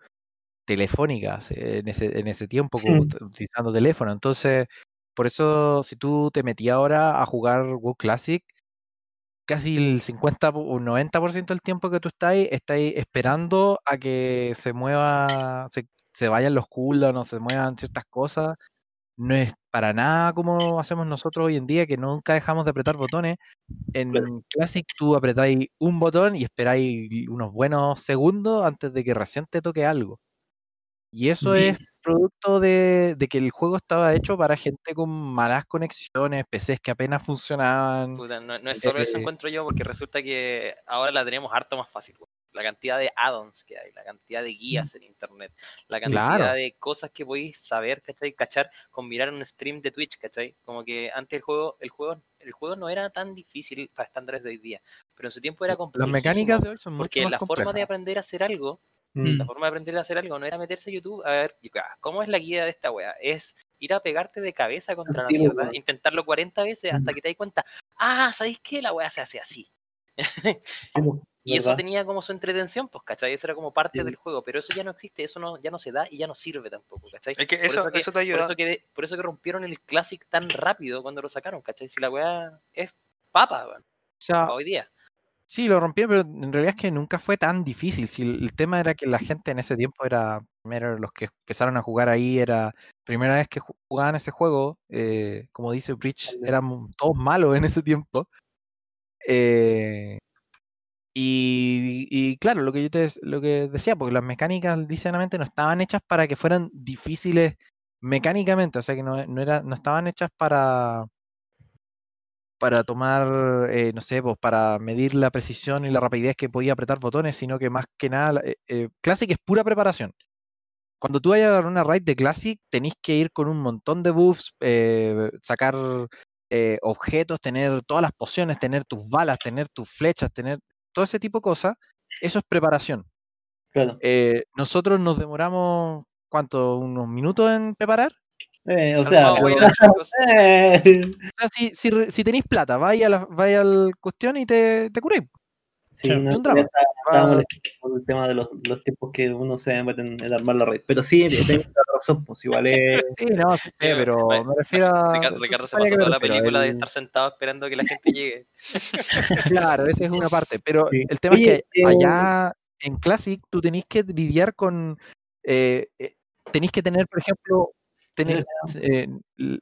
telefónica, así, en ese, en ese tiempo, ut- utilizando teléfono. Entonces, por eso, si tú te metías ahora a jugar WoW Classic, casi el 50 o 90% del tiempo que tú estás estás esperando a que se mueva, se, se vayan los cooldowns, se muevan ciertas cosas. No es para nada como hacemos nosotros hoy en día, que nunca dejamos de apretar botones. En Classic tú apretáis un botón y esperáis unos buenos segundos antes de que recién te toque algo. Y eso Sí. es producto de, de que el juego estaba hecho para gente con malas conexiones, PCs que apenas funcionaban. Puta, no, no es solo eso Eh, encuentro yo, porque resulta que ahora la tenemos harto más fácil. La cantidad de add-ons que hay, la cantidad de guías en internet, la cantidad Claro. de cosas que podéis saber, ¿cachai? Cachar con mirar un stream de Twitch, ¿cachai? Como que antes el juego, el juego, el juego no era tan difícil para estándares de hoy día, pero en su tiempo era Las complejo. mecánicas de hoy son mucho Porque más la forma de complejas. aprender a hacer algo Mm. la forma de aprender a hacer algo no era meterse a YouTube a ver, ya, ¿cómo es la guía de esta wea? Es ir a pegarte de cabeza contra la Sí, mierda, weón. intentarlo 40 veces hasta Mm. que te das cuenta, ah, ¿sabéis qué? La wea se hace así. Y eso tenía como su entretención, pues, ¿cachai? Eso era como parte Sí. del juego, pero eso ya no existe, eso no, ya no se da y ya no sirve tampoco, ¿cachai? Es que Por eso, que- eso te por ayuda. eso, que, por eso que rompieron el Classic tan rápido cuando lo sacaron, ¿cachai? Si la weá es papa, weón, O sea, hoy día. Sí, lo rompí, pero en realidad es que nunca fue tan difícil. Si el, el tema era que la gente en ese tiempo era, primero los que empezaron a jugar ahí, era primera vez que ju- jugaban ese juego, eh, como dice Bridge, eran todos malos en ese tiempo. Eh, y, y claro, lo que yo te lo que decía, porque las mecánicas ligeramente no estaban hechas para que fueran difíciles mecánicamente, o sea que no, no, era, no estaban hechas para, para tomar, eh, no sé, pues para medir la precisión y la rapidez que podía apretar botones, sino que más que nada, eh, eh, Classic es pura preparación. Cuando tú vayas a dar una raid de Classic, tenéis que ir con un montón de buffs, eh, sacar eh, objetos, tener todas las pociones, tener tus balas, tener tus flechas, tener todo ese tipo de cosas. Eso es preparación. Claro. Nosotros nos demoramos, ¿cuánto? ¿Unos minutos en preparar? Eh, o sea, eh, O sea, si, si, si tenéis plata, vais a la, vais al cuestión y te, te curéis. sí, Claro, no, está- por el tema de los, los tiempos que uno se mete en, en armar la red. Pero sí, tenés la razón, pues igual es. Sí, no, sí Sí, pero me- me refiero a. Ricardo, se pasó toda la película de el- estar sentado esperando que la gente llegue. Claro, esa es una parte, pero Sí. el tema Oye, es que eh, allá en Classic tú tenéis que lidiar con, eh, eh, tenéis que tener, por ejemplo, eh,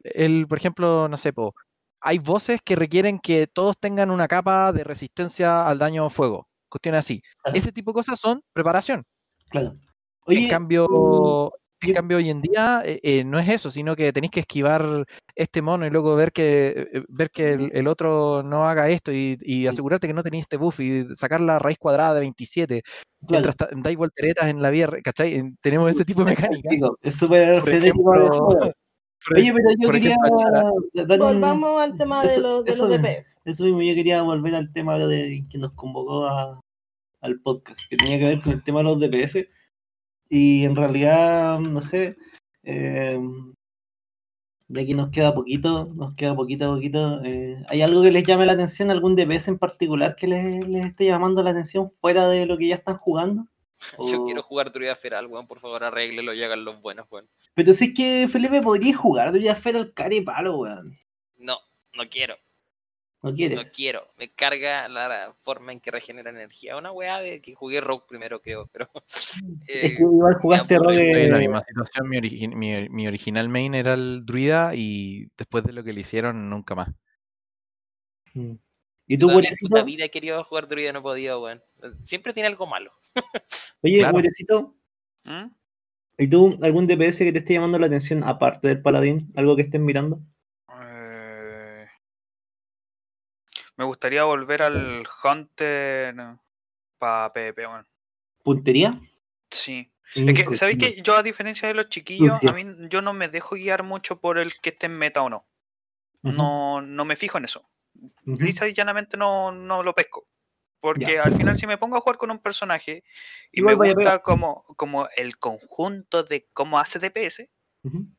el, por ejemplo, no sé, po, hay voces que requieren que todos tengan una capa de resistencia al daño fuego, cuestiones así. Ese tipo de cosas son preparación. Claro. En cambio, en cambio hoy en día eh, eh, no es eso, sino que tenéis que esquivar este mono y luego ver que eh, ver que el, el otro no haga esto y, y asegurarte que no tenéis este buff y sacar la raíz cuadrada de 27 claro. mientras ta- dais volteretas en la vía, ¿cachai? En- Tenemos ese tipo de mecánica. Digo, Es súper Oye, pero yo quería ejemplo, un- Volvamos al tema de eso- los, de eso los. DPS. Eso mismo, yo quería volver al tema de que nos convocó a- al podcast, que tenía que ver con el tema de los DPS. Y en realidad, no sé, eh, Ya que nos queda poquito, nos queda poquito a poquito. eh, ¿Hay algo que les llame la atención? ¿Algún DPS en particular que les, les esté llamando la atención fuera de lo que ya están jugando? Yo quiero jugar Druida Feral, weón. Por favor, arréglelo y hagan los buenos, weón. Pero si es que Felipe podría jugar Druida Feral cara y palo, weón. No, no quiero. ¿No quieres? No quiero. Me carga la forma en que regenera energía. Una weá de que jugué Rogue primero, creo, pero. es eh, que igual jugaste Rogue. En la misma situación. Mi, origi- mi- mi original main era el druida y después de lo que le hicieron, nunca más. mm. ¿Y tú, toda puta Güerecito? vida he querido jugar Druida y no he podido, weón. Siempre tiene algo malo. Oye, Claro. Güerecito, ¿Mm? ¿y tú algún DPS que te esté llamando la atención aparte del paladín? ¿Algo que estés mirando? Eh, Me gustaría volver al Hunter para PvP, weón. ¿Puntería? Sí. Mm, Es que, pues, ¿sabéis que yo, a diferencia de los chiquillos, a mí yo no me dejo guiar mucho por el que esté en meta o no. No, no me fijo en eso. Lisa y llanamente no, no lo pesco. Porque al final si me pongo a jugar con un personaje y me gusta como, como el conjunto de cómo hace DPS.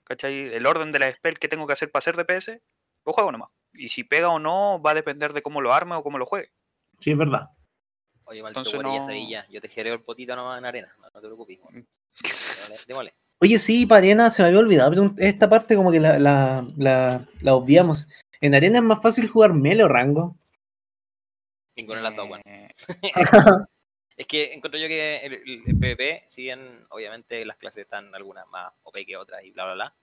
¿cachai? El orden de la spell que tengo que hacer para hacer DPS, lo juego nomás. Y si pega o no, va a depender de cómo lo arme o cómo lo juegue. Sí, es verdad. Oye, Malto, Entonces no- sabía ya. Yo te jereo el potito nomás en arena. No, no te preocupes. weón. Démosle, démosle. Oye, sí, para arena se me había olvidado, pero esta parte como que la, la, la, la obviamos. En arena es más fácil jugar mele o rango. Ninguno de las dos. Eh, Es que encuentro yo que el, el- el PvP, si bien obviamente las clases están algunas más OP que otras y bla bla bla,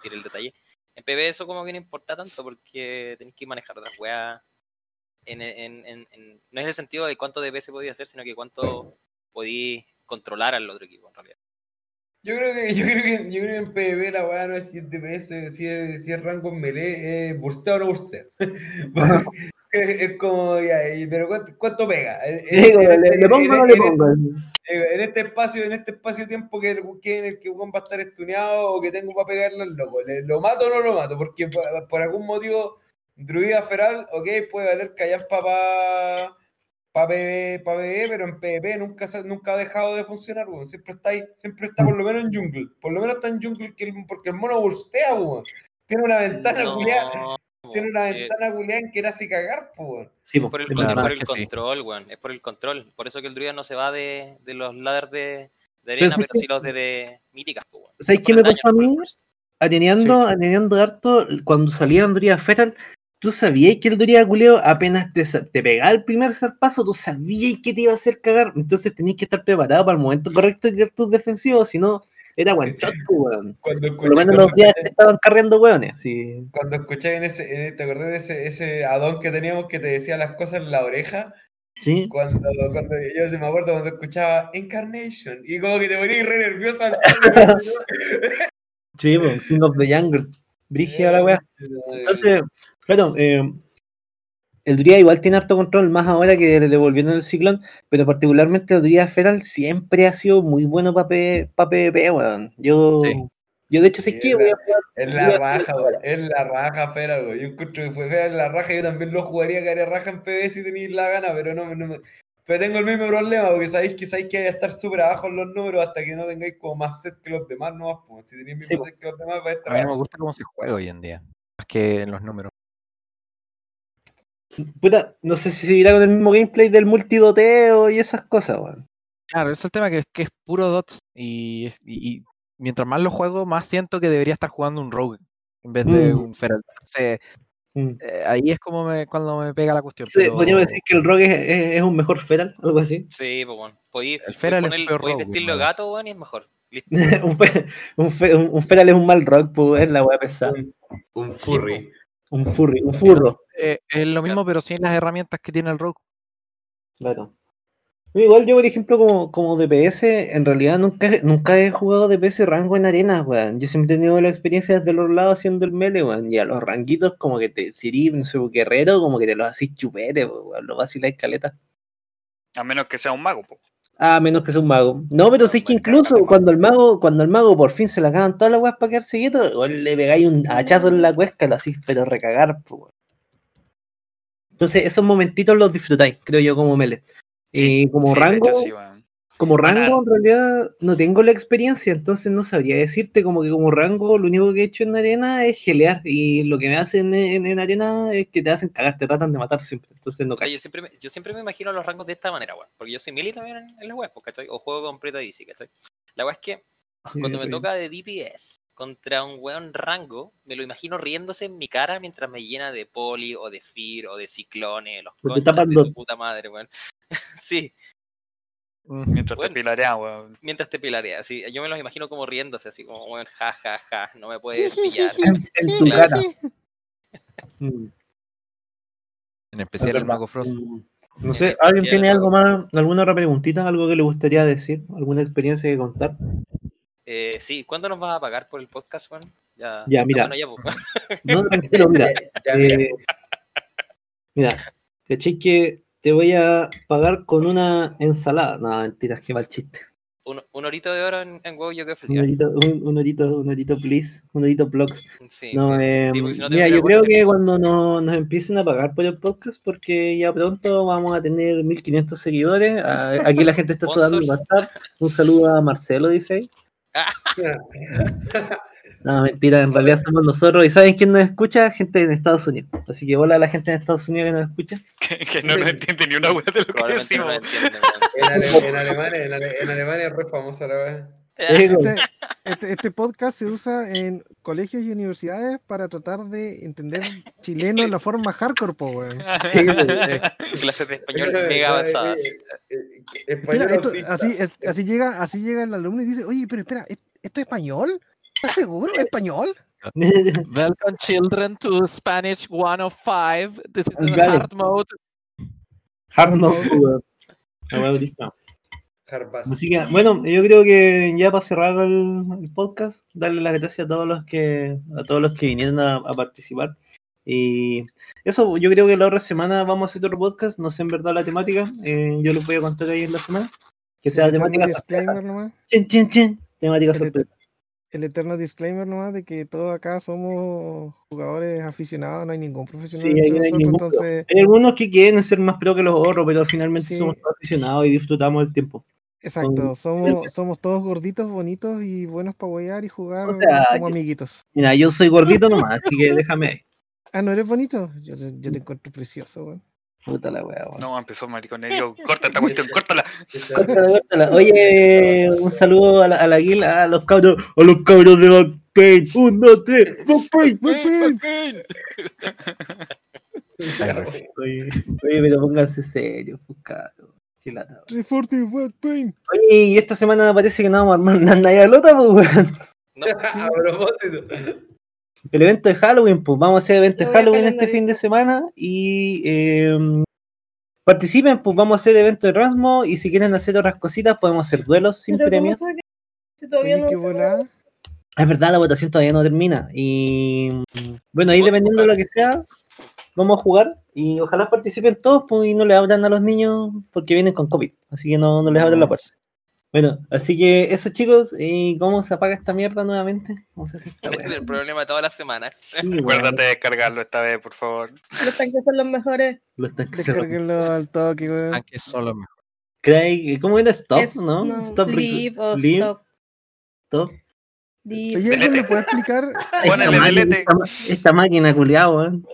tiene el detalle. En PvP eso como que no importa tanto porque tenéis que manejar otras weas. En, en- en- en- no es el sentido de cuánto DPS podía hacer, sino que cuánto podéis controlar al otro equipo en realidad. Yo creo que, yo creo que, yo creo que en PvP la weá no es si es DPS, si es, si es rango en melee, es burstea o no burstea. es, es como, ya, pero ¿cuánto, cuánto pega? Digo, en ¿Le, le pongo o no le pongo? En este espacio, en este espacio de tiempo que, en el que Juan va a estar estuneado o que tengo para pegarle al loco, ¿le- ¿lo mato o no lo mato? Porque por, por algún motivo, Druida Feral, ok, puede valer callar para pa, PvE, pa pero en PvP nunca, nunca ha dejado de funcionar, weón. Siempre está ahí, siempre está por lo menos en jungle. Por lo menos está en jungle que el- porque el mono burstea, weón. Tiene una ventana No, culiada, tiene una eh, ventana en que era así cagar, po, weón. Sí, Es po, por el, es por el sí. control, weón. Es por el control. Por eso que el druida no se va de, de los ladders de, de Pero arena, ¿sabes pero qué? sí los de, de míticas, po, weón. ¿Sabes Es qué me pasó a mí? Alineando, alineando harto, cuando salía Andrea Feral, tú sabías que el Doria culeo apenas te, te pegaba el primer zarpazo, tú sabías que te iba a hacer cagar. Entonces tenías que estar preparado para el momento correcto de tirar tus defensivos, si no, era one shot, po, weón. Cuando Por lo menos los días te estaban carriendo weones. Sí. Cuando escuché en ese, en- ¿te acordás de ese, ese Adón que teníamos que te decía las cosas en la oreja? Sí. Cuando, cuando yo se me acuerdo cuando escuchaba Incarnation y como que te ponías re nerviosa Sí, po, King of the Jungle. Brígida la weá. Entonces, claro, eh, el Druida igual tiene harto control, más ahora que le devolvieron el ciclón, pero particularmente el Druida Feral siempre ha sido muy bueno para PvP, weón. Yo, Sí. yo de hecho sé Sí, que es voy a la- jugar Es la raja, weón, es la raja, Fera, güey. Yo encuentro que fue Fera en la raja, yo también lo jugaría que haría raja en PB si tenéis la gana, pero no, me- no me- Pero tengo el mismo problema, porque sabéis que sabéis que hay que estar súper abajo en los números hasta que no tengáis como más set que los demás, no pues, Si tenéis mismo po. set que los demás, va a estar A mí no me gusta cómo se juega hoy en día. Más que en los números. Puta, no sé si seguirá con el mismo gameplay del multidoteo y esas cosas, weón. Claro, ese es el tema que, que es puro dots. Y, es- y- y mientras más lo juego, más siento que debería estar jugando un rogue en vez de Mm. un feral. Entonces, Mm. eh, ahí es como me- cuando me pega la cuestión. Sí, pero Podríamos decir que el rogue es, es- es un mejor feral, algo así. Sí, pues, weón. Podéis, El Feral es ponerle- peor podéis rogue, vestirlo gato, weón, y es mejor. Un, fe- un, fe- un- un feral es un mal rock, pues es la weá pesada. Un furry. Un furry, un furro. Eh, es lo mismo, pero sin las herramientas que tiene el rogue. Claro. Igual yo, por ejemplo, como, como DPS, en realidad nunca, nunca he jugado DPS rango en arena, weón. Yo siempre he tenido la experiencia desde los lados haciendo el melee, weón. Y a los ranguitos, como que te, si eres, no sé, guerrero, como que te los hacís chupete, weón. Lo vaciláis caleta. A menos que sea un mago, po. Ah, menos que sea un mago. No, pero sí que incluso cuando el mago, cuando el mago por fin se le acaban todas las weas para quedarse quieto, weón, le pegáis un hachazo en la cuesca, lo hacís, pero recagar, pues, weón. Entonces, esos momentitos los disfrutáis, creo yo, como melee. Sí, y como Sí, rango, hecho, sí, weón. Como rango, en realidad, no tengo la experiencia, entonces no sabría decirte como que como rango lo único que he hecho en arena es gelear y lo que me hacen en, en arena es que te hacen cagar, te tratan de matar siempre, entonces no cacho. yo, siempre me, yo siempre me imagino los rangos de esta manera, weón. Porque yo soy melee también en, en las weas, pues, ¿cachai? O juego con Preta DC, ¿cachai? La wea es que cuando me toca de DPS contra un weón rango, me lo imagino riéndose en mi cara mientras me llena de poli o de fear o de ciclones, los conchas de su puta madre, weón. sí, Mientras Bueno. te pilarean, weón. mientras te pilarea, así. Yo me los imagino como riéndose, así como, weón, ja, ja, ja, no me puedes pillar. En, en tu cara. Mm, En especial el. Mago Frost. Mm, No sé, ¿alguien tiene algo más, alguna otra preguntita, algo que le gustaría decir, alguna experiencia que contar? Eh, sí, ¿cuándo nos vas a pagar por el podcast, weón? Ya, mira. bueno ya, pues. No, tranquilo, mira. Ya, eh, mira, ¿cachai que te voy a pagar con una ensalada? No, mentiras, qué mal chiste. un, un horito de oro en, en huevo yo que Un feliz. horito, un, un horito, un horito, please. Un horito, blogs. Sí, No, eh, sí, porque si no mira, yo creo que cuando no- nos empiecen a pagar por el podcast, porque ya pronto vamos a tener 1500 seguidores. Aquí la gente está sudando el. WhatsApp. Un saludo a Marcelo, dice ahí. No, mentira, en realidad somos nosotros. ¿Y saben quién nos escucha? Gente en Estados Unidos. Así que hola a la gente en Estados Unidos que nos escucha. Que, que no nos entiende ni una wea de lo que no. En, Ale- en Alemania, en, Ale- en Alemania es re famosa la wea. Este, este, este podcast se usa en colegios y universidades para tratar de entender chileno en la forma hardcore, po, weón. Sí, güey. Clases de español mega avanzadas. Eh, eh, Mira, esto- así, es- así, llega, así llega el alumno y dice, oye, pero espera, ¿es- ¿esto es español? ¿Estás seguro? ¿Es español? Welcome children to Spanish 105. This is hard mode. Hard no, weón. La wea brilla. Jarbas. Así que, bueno, yo creo que ya para cerrar el, el podcast, darle las gracias a todos los que, a todos los que vinieron a, a participar. Y eso, yo creo que la otra semana vamos a hacer otro podcast, no sé en verdad la temática, eh, yo les voy a contar ahí en la semana. Que sea temática sorpresa. disclaimer nomás. Chin, chin, chin. Temática sorpresa. El eterno disclaimer nomás de que todos acá somos jugadores aficionados, no hay ningún profesional Sí, hay nosotros, ningún entonces, Hay algunos que quieren ser más pro que los otros, pero finalmente Sí. somos aficionados y disfrutamos el tiempo. exacto, somos, somos todos gorditos, bonitos y buenos para huear y jugar O sea, como amiguitos. Mira, yo soy gordito nomás, así que déjame. Ah, ¿no eres bonito? Yo, yo te encuentro precioso, weón. Puta la wea, weón. No, empezó mariconerio. Corta esta cuestión, córtala. Córtala, córtala. Oye, un saludo a la, a la guila, a los cabros, a los cabros de Backpain. Un, dos, tres, Backpain, Backpain. Oye, oye, pero pónganse serios, pues cabrón. Chilata. 340 Watt Pain. Oye, y esta semana parece que no vamos a armar una Nayalota, pues weón. No, A propósito. El evento de Halloween, pues vamos a hacer evento de Halloween este fin de semana y eh, participen, pues vamos a hacer evento de Rasmo y si quieren hacer otras cositas podemos hacer duelos sin Pero ¿cómo premios. que- Si todavía no. Es verdad, la votación todavía no termina. Y bueno, ahí dependiendo de lo que sea, vamos a jugar. Y ojalá participen todos pues, y no le abran a los niños porque vienen con COVID. Así que no, no les abran la puerta. Bueno, así que eso chicos, ¿y cómo se apaga esta mierda nuevamente? ¿Cómo se hace esta Este es weá? el problema de todas las semanas. Sí, Acuérdate de descargarlo esta vez, por favor. Los tanques son los mejores. los tanques cerrados. Descárguenlo al toque, weón. Aunque solo mejor. Craig, ¿cómo era? Stop, Es- ¿no? Stop, leave o leave, stop. stop. Oye, ¿alguien me puede explicar? Ponele Esta máquina- esta máquina culiada, weón.